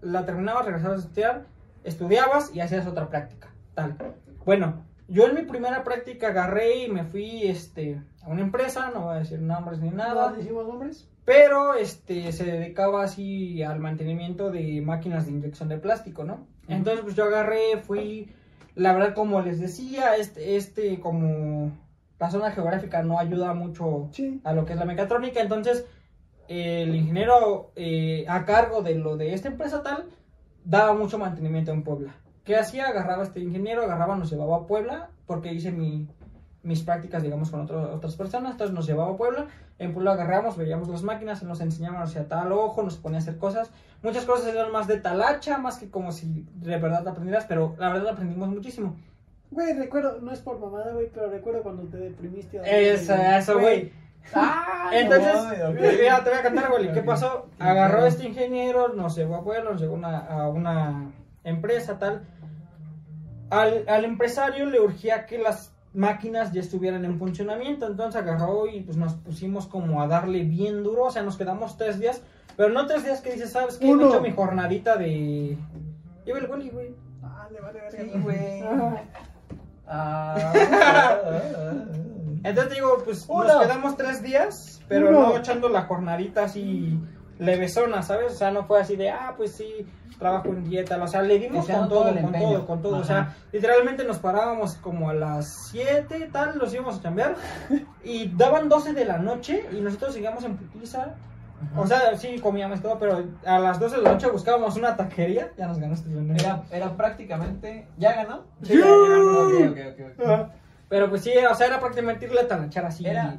la terminabas, regresabas a estudiar, estudiabas y hacías otra práctica, tal. Bueno, yo en mi primera práctica agarré y me fui este, a una empresa, no voy a decir nombres ni nada, ¿No decimos nombres? pero este se dedicaba así al mantenimiento de máquinas de inyección de plástico, ¿no? Entonces pues yo agarré, fui, la verdad como les decía, este, este como la zona geográfica no ayuda mucho Sí. a lo que es la mecatrónica, entonces el ingeniero eh, a cargo de lo de esta empresa tal daba mucho mantenimiento en Puebla. ¿Qué hacía? Agarraba a este ingeniero, agarraba, nos llevaba a Puebla, porque hice mi, mis prácticas, digamos, con otro- otras personas, entonces nos llevaba a Puebla, en Puebla agarramos, veíamos las máquinas, nos enseñaban hacia tal ojo, nos ponía a hacer cosas, muchas cosas eran más de talacha, más que como si de verdad aprendieras, pero la verdad aprendimos muchísimo. Güey, recuerdo, no es por mamada, güey, pero recuerdo cuando te deprimiste. Eso, eso, güey. Ah, Entonces, no mira, te voy a contar, güey, ¿qué pasó? Agarró este ingeniero, nos llevó a Puebla, nos llevó una- a una empresa, tal. Al, al empresario le urgía que las máquinas ya estuvieran en funcionamiento, entonces agarró y pues nos pusimos como a darle bien duro, o sea, nos quedamos tres días, pero no tres días que dices, ¿sabes qué? He Uno. hecho mi jornadita de... Lleva el goli, güey. Vale, vale, vale. Sí, güey. Ajá. Ah. Entonces digo, pues Uno. nos quedamos tres días, pero Uno. no echando la jornadita así levesona, ¿sabes? O sea, no fue así de, ah, pues sí, trabajo en dieta, o sea, le dimos con todo todo, con todo, con todo, o Ajá. sea, literalmente nos parábamos como a las 7, tal, los íbamos a chambear, y daban 12 de la noche, y nosotros seguíamos en putiza, o sea, sí comíamos todo, pero a las 12 de la noche buscábamos una taquería, ya nos ganaste, güey. Era, era prácticamente. ¿Ya ganó? Sí, ya ganó. Ok, ok, ok, ok. Ajá. Pero pues sí, o sea, era prácticamente irle a talachar así. Era.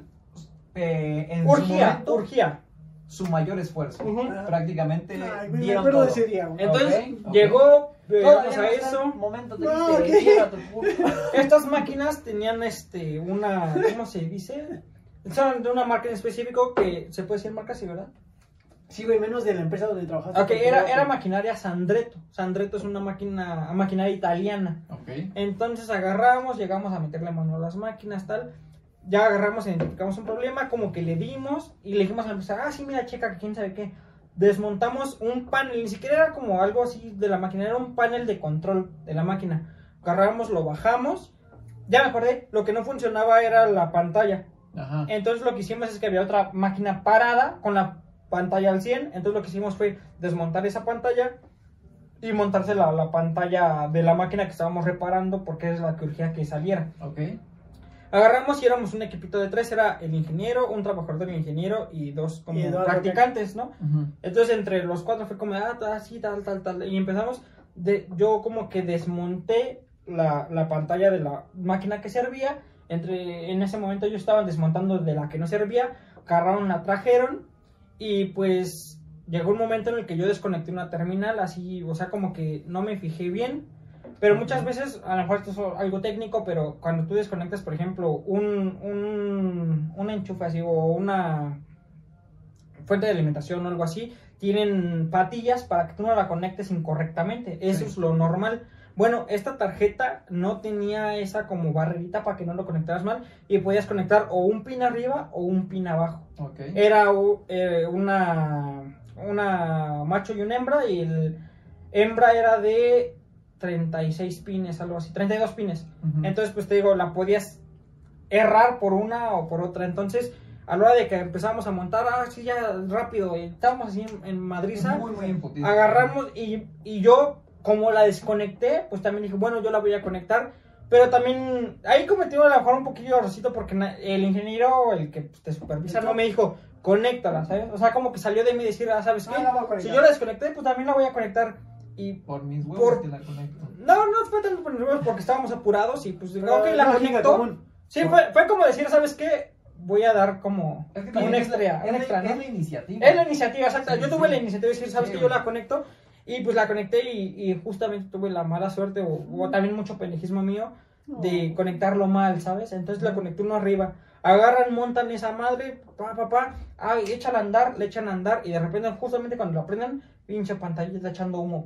eh, en su urgía, momento, urgía. su mayor esfuerzo. Ujú. Prácticamente Ay, dieron todo. de ese día. Entonces llegó, llegamos Todavía a no eso. Momento No, triste. ok. Cierra tu puta. Estas máquinas tenían este una, ¿cómo se dice? Son de una marca en específico que se puede decir marca, sí, ¿verdad? Sí, güey, menos de la empresa donde trabajaste. Ok, porque era, era maquinaria Sandretto. Sandretto es una máquina, maquinaria italiana. Ok. Entonces agarramos, llegamos a meterle mano a las máquinas, tal. ya agarramos, identificamos un problema, como que le dimos y le dijimos a la empresa, ah, sí, mira, checa, que quién sabe qué. Desmontamos un panel, ni siquiera era como algo así de la máquina, era un panel de control de la máquina. Agarramos, lo bajamos. Ya me acordé, lo que no funcionaba era la pantalla. Ajá. Entonces lo que hicimos es que había otra máquina parada con la pantalla al 100. Entonces lo que hicimos fue desmontar esa pantalla y montarse la, la pantalla de la máquina que estábamos reparando porque es la que urgía que saliera. Ok. Agarramos y éramos un equipito de tres, era el ingeniero, un trabajador del ingeniero y dos como Y dos practicantes, ¿no? Ujú. Entonces entre los cuatro fue como, ah, así, tal, tal, tal. Y empezamos, de, yo como que desmonté la, la pantalla de la máquina que servía. Entre, en ese momento yo estaba desmontando de la que no servía. Agarraron, la trajeron. Y pues llegó un momento en el que yo desconecté una terminal, así, o sea, como que no me fijé bien. Pero muchas veces, a lo mejor esto es algo técnico, pero cuando tú desconectas, por ejemplo, un, un, un enchufe así o una fuente de alimentación o algo así, tienen patillas para que tú no la conectes incorrectamente. Eso Sí. es lo normal. Bueno, esta tarjeta no tenía esa como barrerita para que no lo conectaras mal y podías conectar o un pin arriba o un pin abajo. Era eh, una, una macho y una hembra y el hembra era de 36 pines, algo así, 32 pines. Ujú. Entonces, pues te digo, la podías errar por una o por otra. Entonces, a la hora de que empezamos a montar, ah, sí, ya rápido, y estábamos así en, en Madriza, muy, muy imputido. agarramos y, y yo, como la desconecté, pues también dije, bueno, yo la voy a conectar. Pero también ahí cometí a lo mejor un poquillo de errorcito porque el ingeniero, el que te supervisa, no me dijo, conéctala, ¿sabes? O sea, como que salió de mí decir, ah, ¿sabes qué? Ah, si yo la desconecté, pues también la voy a conectar. Y Por mis huevos Por- que la conecto. no, no fue tanto por nervios porque estábamos apurados y pues, Pero ok, la común. Sí, fue, fue como decir, ¿sabes qué? Voy a dar como Es que un también es la- extra, es. Es la iniciativa. Es la iniciativa, exacta. Sí, yo tuve sí. la iniciativa de decir, ¿sabes Sí, qué? Yo la conecto. Y pues la conecté y, y justamente tuve la mala suerte o, o también mucho pendejismo mío de conectarlo mal, ¿sabes? Entonces la conecté uno arriba. Agarran, montan esa madre, pa, pa, pa, ay, echan a andar, le echan a andar y de repente justamente cuando la prenden, pinche pantalla está echando humo.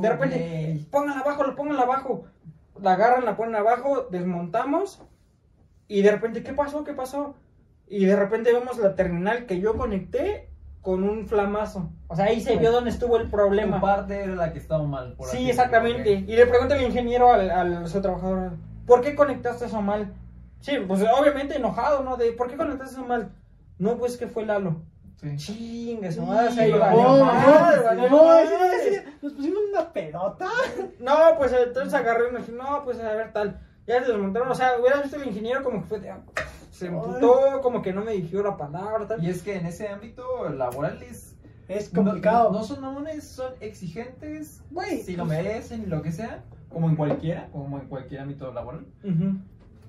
De repente, pónganla abajo, lo pongan abajo. La agarran, la ponen abajo, desmontamos. Y de repente, ¿qué pasó? ¿Qué pasó? Y de repente vemos la terminal que yo conecté con un flamazo. O sea, ahí se vio dónde estuvo el Tu problema. parte era la que estaba mal. Por Sí, exactamente. Y le pregunta el ingeniero al, al su trabajador, ¿por qué conectaste eso mal? Sí, pues obviamente enojado, ¿no? De, ¿por qué conectaste eso mal? No, pues que fue Lalo. Sí. Se no, sí, sí, Nos pusimos una pedota. No, pues entonces agarré y me dije, no, pues a ver tal. Ya se desmontaron, o sea, hubieras visto el ingeniero como que fue de, ah, se emputó, como que no me dirigió la palabra, tal. Y es que en ese ámbito laboral es Es no- complicado. No, son mamones, son exigentes. Si lo merecen y lo que sea. Como en cualquiera, como en cualquier ámbito laboral.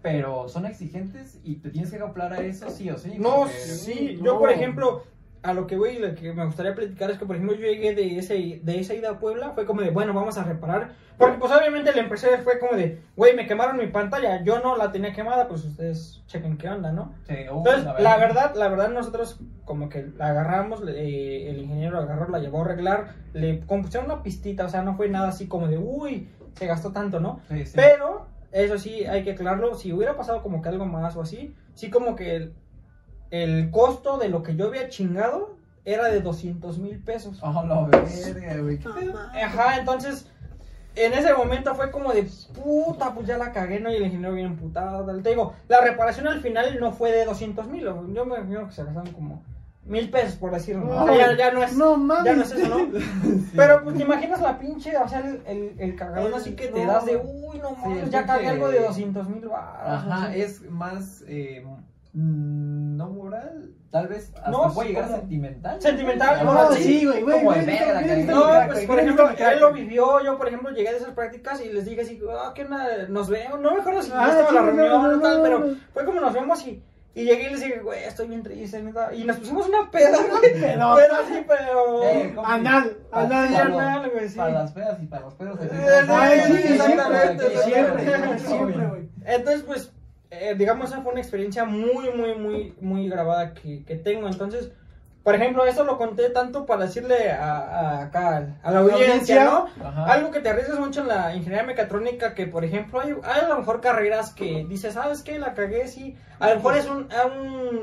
Pero son exigentes y te tienes que acoplar a eso sí o sí. No, porque- sí, no. yo por ejemplo, a lo que voy y lo que me gustaría platicar es que por ejemplo yo llegué de ese de esa ida a Puebla, fue como de, bueno, vamos a reparar, porque pues obviamente el empresario fue como de, güey, me quemaron mi pantalla, yo no la tenía quemada, pues ustedes chequen qué onda, ¿no? Sí, oh, Entonces, la verdad, la verdad nosotros como que la agarramos, eh, el ingeniero la agarró, la llevó a arreglar, le compusieron una pistita, o sea, no fue nada así como de, uy, se gastó tanto, ¿no? Sí, sí. Pero, eso sí, hay que aclararlo, si hubiera pasado como que algo más o así, sí como que el, costo de lo que yo había chingado era de 200 mil pesos. Oh, la verga, güey. Ajá, entonces, en ese momento fue como de, puta, pues ya la cagué, ¿no? Y el ingeniero bien emputado, tal. Te digo, la reparación al final no fue de 200 mil, yo me imagino que se gastaron como mil pesos, por decirlo. ¿no? O sea, ya, ya no es... No mames. Ya no es eso, ¿no? Pero pues te imaginas la pinche, o sea, el, el, el cagadón así que te No. das de, uy, no mames, ya cagué algo de 200 mil baros. Ajá, es más. Eh, no moral, tal vez hasta No, puede llegar como- sentimental. Sentimental, no, sí, güey, güey, Como de güey, verga, güey, güey, No, pues por ejemplo, él lo vivió, yo por ejemplo llegué de esas prácticas y les dije así, ah, ¿qué onda? Nos vemos, no me acuerdo si Ah, estaba sí, la reunión no, o tal, no, pero fue como nos vemos y, y llegué y les dije, güey, estoy bien triste, y nos pusimos una peda, güey, pero así, pero... Eh, compi, Anal, anal, anal, güey, sí. Para las feas y para los pedos. de Eh, Ay, sí, Sí, siempre, siempre, güey. Entonces, pues, eh, digamos, esa fue una experiencia muy, muy, muy, muy grabada que, que tengo. Entonces, por ejemplo, eso lo conté tanto para decirle a, a- acá a la audiencia, audiencia. ¿no? Ajá. Algo que te arriesgas mucho en la ingeniería mecatrónica, que por ejemplo hay, hay a lo mejor carreras que dices, ¿sabes qué? La cagué, sí. A lo mejor es un,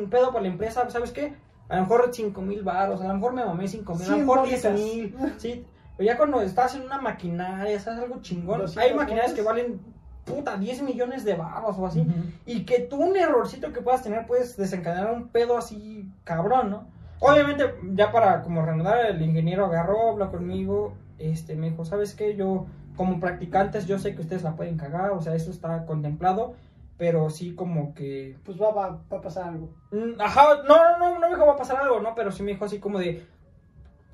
un pedo para la empresa, ¿sabes qué? A lo mejor 5 mil baros, a lo mejor me mamé 5 mil, a lo mejor 10 bolitas. mil, sí. Pero ya cuando estás en una maquinaria, ¿sabes? Algo chingón. 200 Hay maquinarias que valen, puta, 10 millones de baros o así. Y que tú un errorcito que puedas tener puedes desencadenar un pedo así cabrón, ¿no? Obviamente, ya para como reanudar, el ingeniero agarró, habló conmigo, este, me dijo, ¿sabes qué? Yo, como practicantes, yo sé que ustedes la pueden cagar, o sea, eso está contemplado, pero sí como que... Pues va, va, va a pasar algo. Mm, Ajá, no, no, no, no me dijo va a pasar algo, ¿no? Pero sí me dijo así como de...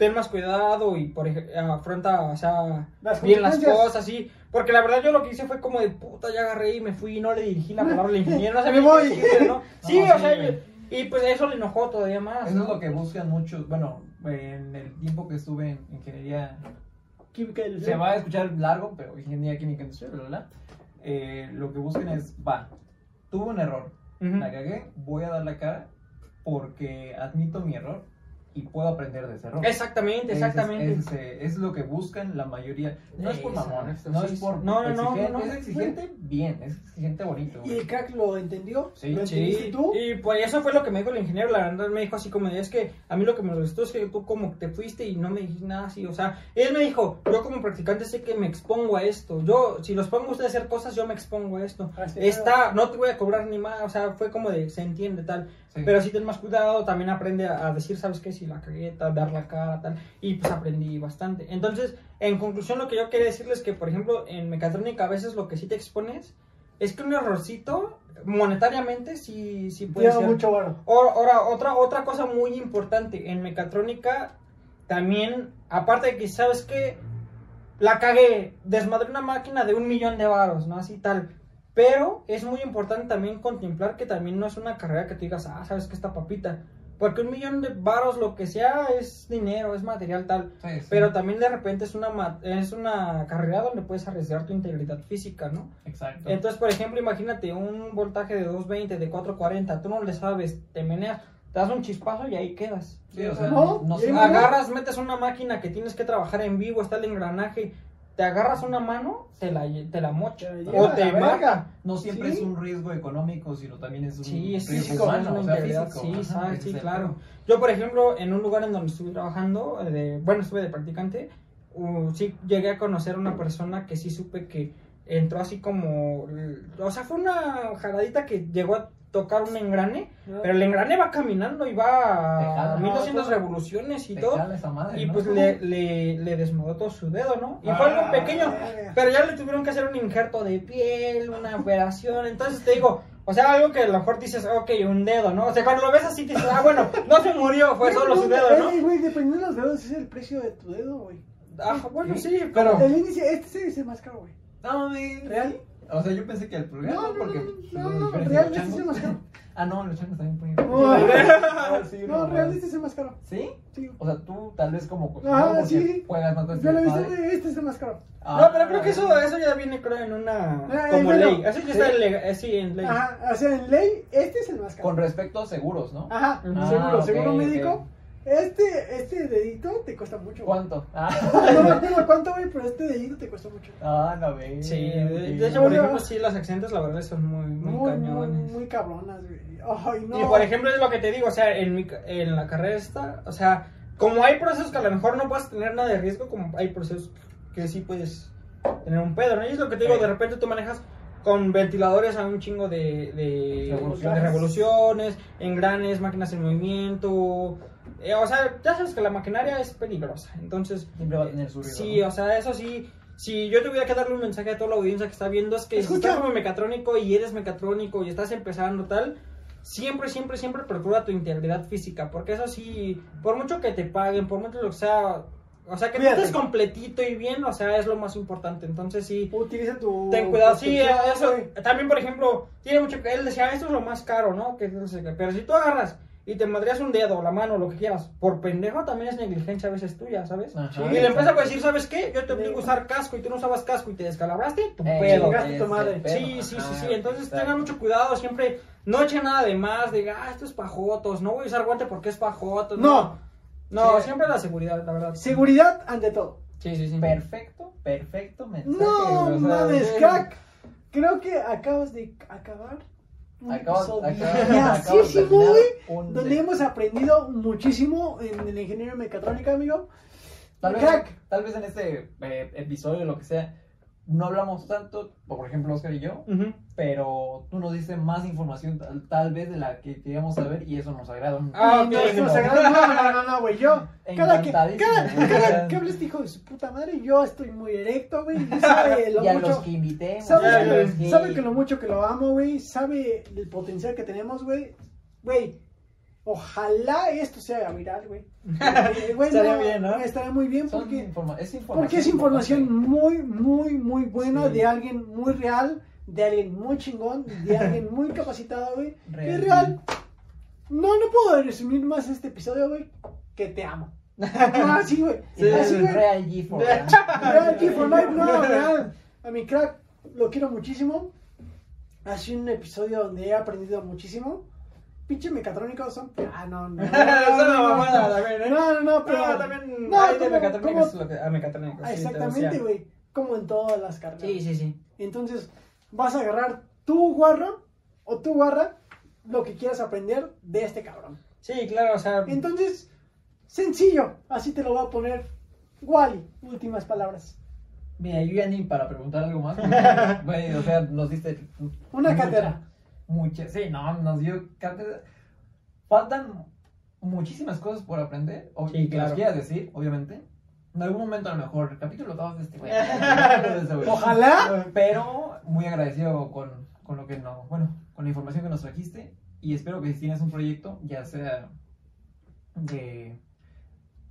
Ten más cuidado y por afronta, o sea, Las bien las cosas, sí. Porque la verdad yo lo que hice fue como de puta, ya agarré y me fui y no le dirigí la palabra al ingeniero, no Me sabía voy. ¿no? Sí, No, o sí, sea, y, pues eso le enojó todavía más. Eso ¿no? es lo que buscan muchos. Bueno, en el tiempo que estuve en ingeniería, Química se va a escuchar largo, pero ingeniería química industrial, bla, bla, bla. Eh, lo que buscan es, va, tuve un error, la cagué, voy a dar la cara porque admito mi error y puedo aprender de ese error. Exactamente, es- exactamente. ese Es, es lo que buscan la mayoría. No es por mamones, no es por. No, no, no, exigente, no, no. es exigente bien, es exigente bonito. ¿Y el crack lo entendió? Sí, ¿Lo Sí, tú? y pues eso fue lo que me dijo el ingeniero, la verdad me dijo así como de, es que a mí lo que me gustó es que tú como te fuiste y no me dijiste nada así, o sea, él me dijo, yo como practicante sé que me expongo a esto, yo, si los pongo a ustedes a hacer cosas, yo me expongo a esto, está, no te voy a cobrar ni más, o sea, fue como de, se entiende tal, Sí. pero si ten más cuidado, también aprende a, a decir, ¿sabes qué? Si la cagué, tal, dar la cara, tal, y pues aprendí bastante, entonces, en conclusión lo que yo quería decirles es que, por ejemplo, en mecatrónica a veces lo que sí te expones es que un errorcito monetariamente sí, sí puede ser. mucho varo. O- Ahora, otra, otra cosa muy importante, en mecatrónica también, aparte de que, ¿sabes qué? La cagué, desmadré una máquina de un millón de varos, ¿no? Así tal. Pero es muy importante también contemplar que también no es una carrera que tú digas, ah, ¿sabes qué? Esta papita. Porque un millón de varos, lo que sea, es dinero, es material tal. Sí, sí. Pero también de repente es una, ma- es una carrera donde puedes arriesgar tu integridad física, ¿no? Exacto. Entonces, por ejemplo, imagínate un voltaje de 220, de 440, tú no le sabes, te meneas, te das un chispazo y ahí quedas. Sí, o sea, No, no, Agarras, metes una máquina que tienes que trabajar en vivo, está el engranaje, te agarras una mano, te la, te la mocha o te a la mata. verga. No siempre Sí. es un riesgo económico, sino también es un Sí, es riesgo físico, humano, o sea, físico. sí, Ajá, sí, claro. Yo, por ejemplo, en un lugar en donde estuve trabajando, eh, de, bueno, estuve de practicante, uh, sí llegué a conocer a una persona que sí supe que entró así como, o sea, fue una jaradita que llegó a tocar un engrane, pero el engrane va caminando y va a ¿no? 1200 Todo. revoluciones y todo. Y ¿no? pues le, le, le desmodó todo su dedo, ¿no? Y fue Ah, algo pequeño, verga. pero ya le tuvieron que hacer un injerto de piel, una operación. Entonces te digo, o sea, algo que a lo mejor dices, ok, un dedo, ¿no? O sea, cuando lo ves así, dices, ah, bueno, no se murió, fue solo su dedo, ¿no? Ey, güey, dependiendo de los dedos, es el precio de tu dedo, güey. Ah, bueno, sí, Pero- El índice, este sí es el más caro, güey. No. ¿Real? O sea, yo pensé que el programa, No, no, porque... no, no, no, diferente real, los este es más caro. Ah, no, los changos también ponen... No, Ah, sí, No, no, real, no. este es el más caro. ¿Sí? Sí. O sea, tú tal vez como... Ah, sí. Juegas más con Yo lo he este visto, güey, este es el más caro. Ah, No, pero creo que eso, eso ya viene, creo, en una. Ah, como ley. Eso ya está en, lega- eh, sí, en ley. Ajá, o sea, en ley, este es el más caro. Con respecto a seguros, ¿no? Ajá, Ah, seguro, ok, seguro médico. Este, este dedito te cuesta mucho. güey. ¿Cuánto? Ah, No me acuerdo cuánto, güey, pero este dedito te cuesta mucho. ah no, ve. Sí, de, hecho, por ejemplo, sí, los accidentes, la verdad, son muy, muy, Muy, muy, cañones. muy cabronas, güey. Ay, no. Y por ejemplo, es lo que te digo, o sea, en, mi, ca- en la carrera esta, o sea, como hay procesos que a lo mejor no puedes tener nada de riesgo, como hay procesos que sí puedes tener un pedo, ¿no? Y es lo que te digo, de repente tú manejas con ventiladores a un chingo de, de, Revoluciones. de revoluciones, engranes, máquinas en movimiento. Eh, o sea, ya sabes que la maquinaria es peligrosa, entonces... Siempre va a tener su riesgo. Sí, ¿no? o sea, eso sí. Si yo tuviera que darle un mensaje a toda la audiencia que está viendo, es que si Escucha. estás como mecatrónico y eres mecatrónico y estás empezando tal, siempre, siempre, siempre procura tu integridad física, porque eso sí, por mucho que te paguen, por mucho lo que sea, o sea, que tú estés completito y bien, o sea, es lo más importante. Entonces sí, Utiliza tu. ten cuidado. Sí, protección, eso, también, por ejemplo, tiene mucho que él decía, esto es lo más caro, ¿no? Que no sé qué, pero si tú agarras y te madreas un dedo, la mano, lo que quieras, por pendejo también es negligencia a veces tuya, ¿sabes? Ajá. Y la empresa puede decir, ¿sabes qué? Yo te obligo a usar casco y tú no usabas casco y te descalabraste, tu Eh, pedo. tu madre. pedo, Sí, sí, sí, ajá, sí. Entonces exacto. tengan mucho cuidado, siempre no echen nada de más, diga, ah, esto es pajotos, no voy a usar guante porque es pajotos. No. No, Sí. siempre la seguridad, la verdad. Seguridad ante todo. Sí, sí, sí. Perfecto, perfecto mensaje. No mames, crack. Creo que acabas de acabar. Acabas- acabas- de un- Donde hemos aprendido muchísimo en el ingeniero mecatrónica, amigo. Tal vez, Crack. tal vez en este eh, episodio, lo que sea, no hablamos tanto, por ejemplo, Oscar y yo, pero tú nos diste más información tal, tal vez de la que queríamos saber y eso nos agrada un Ah, Y ok. nuestro sagrado- No, no, no, no, güey. Yo, cada que, cada, cada que hable este hijo de su puta madre, yo estoy muy erecto, güey. y Sabe lo y a mucho. los que invitemos. Sabe, que, sabe que lo mucho que lo amo, güey. Sabe el potencial que tenemos, güey. Güey, ojalá esto se haga viral, güey. Eh, güey, Estaría bien, ¿no? Estaría muy bien porque, informa- es información. porque es información importante. muy, muy, muy buena Sí. de alguien muy real, de alguien muy chingón, de alguien muy capacitado, güey. Que Real. es real. No, no puedo resumir más este episodio, güey. Que te amo. No, güey. Sí, así, güey. Real G for Real. Real Key for Life, no, real. A mi crack lo quiero muchísimo. Ha sido un episodio donde he aprendido muchísimo. Pinche mecatrónicos son. Ah, no, no. También, ¿eh? No, no, no, pero. No, también no, hay de como- mecatrónicos como- es lo que- a. Ah, te exactamente, güey. Como en todas las carreras. Sí, sí, sí. Entonces, vas a agarrar tu guarro o tu guarra lo que quieras aprender de este cabrón. Sí, claro, o sea. Entonces, sencillo. Así te lo voy a poner. Wally, últimas palabras. Mira, yo ya ni para preguntar algo más. Güey, o sea, nos diste. Una mucha- cátedra. Mucha, sí, no, nos dio cátedra. Faltan muchísimas cosas por aprender. O Sí, que claro. las quieras decir, obviamente. En algún momento, a lo mejor, el capítulo 2 de este güey. Ojalá. Pero muy agradecido con, con lo que no, bueno, con la información que nos trajiste. Y espero que si tienes un proyecto, ya sea de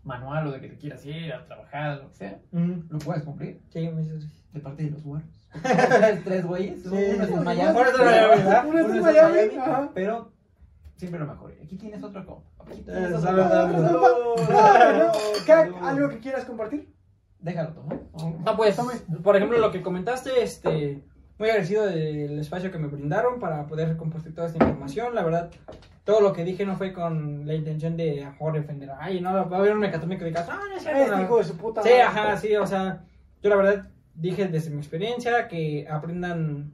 manual o de que te quieras ir a trabajar, lo que sea, Ujú. lo puedes cumplir Sí, me dices. de parte de los guarros. Tres güeyes, uno es en Miami, Uno es en Miami, ¿verdad? Uno es en Miami, ajá. pero siempre lo mejor. Aquí tienes otro compa. Aquí Eh, tienes otro compa. No, no, no. Cac, ¿Algo que quieras compartir? Déjalo tomar. Ah, pues, por ejemplo, lo que comentaste, este, muy agradecido del espacio que me brindaron para poder compartir toda esta información. La verdad, todo lo que dije no fue con la intención de a lo mejor defender. Ay, no, va a haber un mecatrónico que digas, ah, no es cierto, Este no". hijo de su puta Sí, ajá, sí, o sea, yo la verdad dije desde mi experiencia que aprendan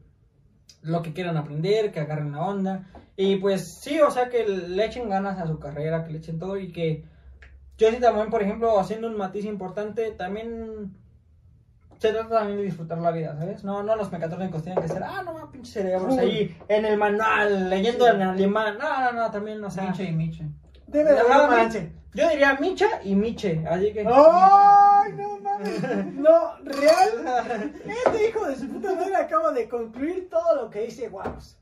lo que quieran aprender, que agarren la onda. Y pues sí, o sea, que le echen ganas a su carrera, que le echen todo y que yo sí también, por ejemplo, haciendo un matiz importante, también se trata también de disfrutar la vida, ¿sabes? No, no los mecatrónicos tienen que ser, ah, no, más pinches cerebros Uy. ahí en el manual, leyendo en alemán. No, no, no, también, o sea. Miche y Miche. Debe de haber. Yo diría Micha y Miche, así que. ¡Ay, no mames! No, real. Este hijo de su puta madre acaba de concluir todo lo que dice Guaros.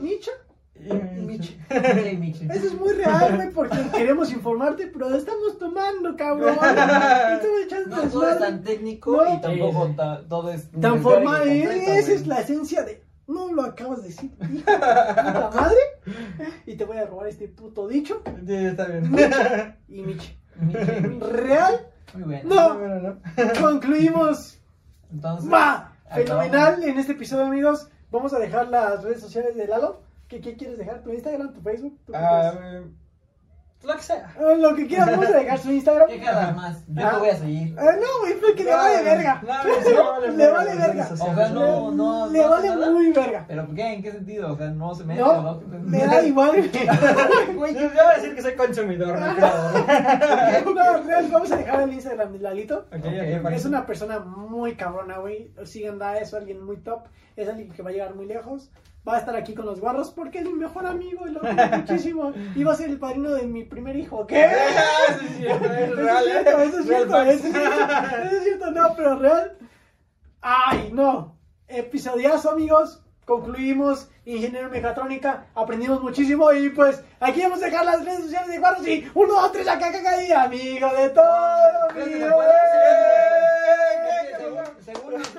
Micha y Miche. Miche y Miche. Eso es muy real, güey, porque queremos informarte, pero estamos tomando, cabrón. Estamos echando No todo es tan técnico No. y tampoco Sí, sí. ta- todo es Tan formal. y completo, Esa es la esencia de. No lo acabas de decir, puta madre. Y te voy a robar este puto dicho. Sí, está bien. Y Miche. Miche y Miche. Real. Muy bueno. No. Bueno, ¿no? Concluimos. Entonces, ¡Va! acabamos. Fenomenal en este episodio, amigos. Vamos a dejar las redes sociales de Lalo. ¿Qué, qué quieres dejar? ¿Tu Instagram? ¿Tu Facebook? ¿Tu Ah, lo que sea. Ah, lo que quieras, vamos a dejar su Instagram. ¿Qué jalas más? Yo Ah. te voy a seguir. Ah, no, güey, porque le vale verga. No, no, le vale Le verga O sea, no, no, Le no vale nada. muy verga. ¿Pero qué? ¿En qué sentido? O sea, no se mete, No, ¿no? me da igual. Güey, yo voy a decir que soy consumidor, no. No, vamos a dejar el Instagram de Lalito. Es una persona muy cabrona, güey. Síganla, a eso, alguien muy top. Es alguien que va a llegar muy lejos. Va a estar aquí con los guarros porque es mi mejor amigo y lo quiero muchísimo. Y va a ser el padrino de mi primer hijo. ¿Qué? Es Eso real, es cierto, eso es cierto, eso es cierto, eso es cierto, no, pero real. Ay, no. Episodiazo, amigos. Concluimos Ingeniero en Mecatrónica, aprendimos muchísimo y pues aquí vamos a dejar las redes sociales de Guarros y uno, dos, tres, acá, acá, acá, y amigo de todo, amigo.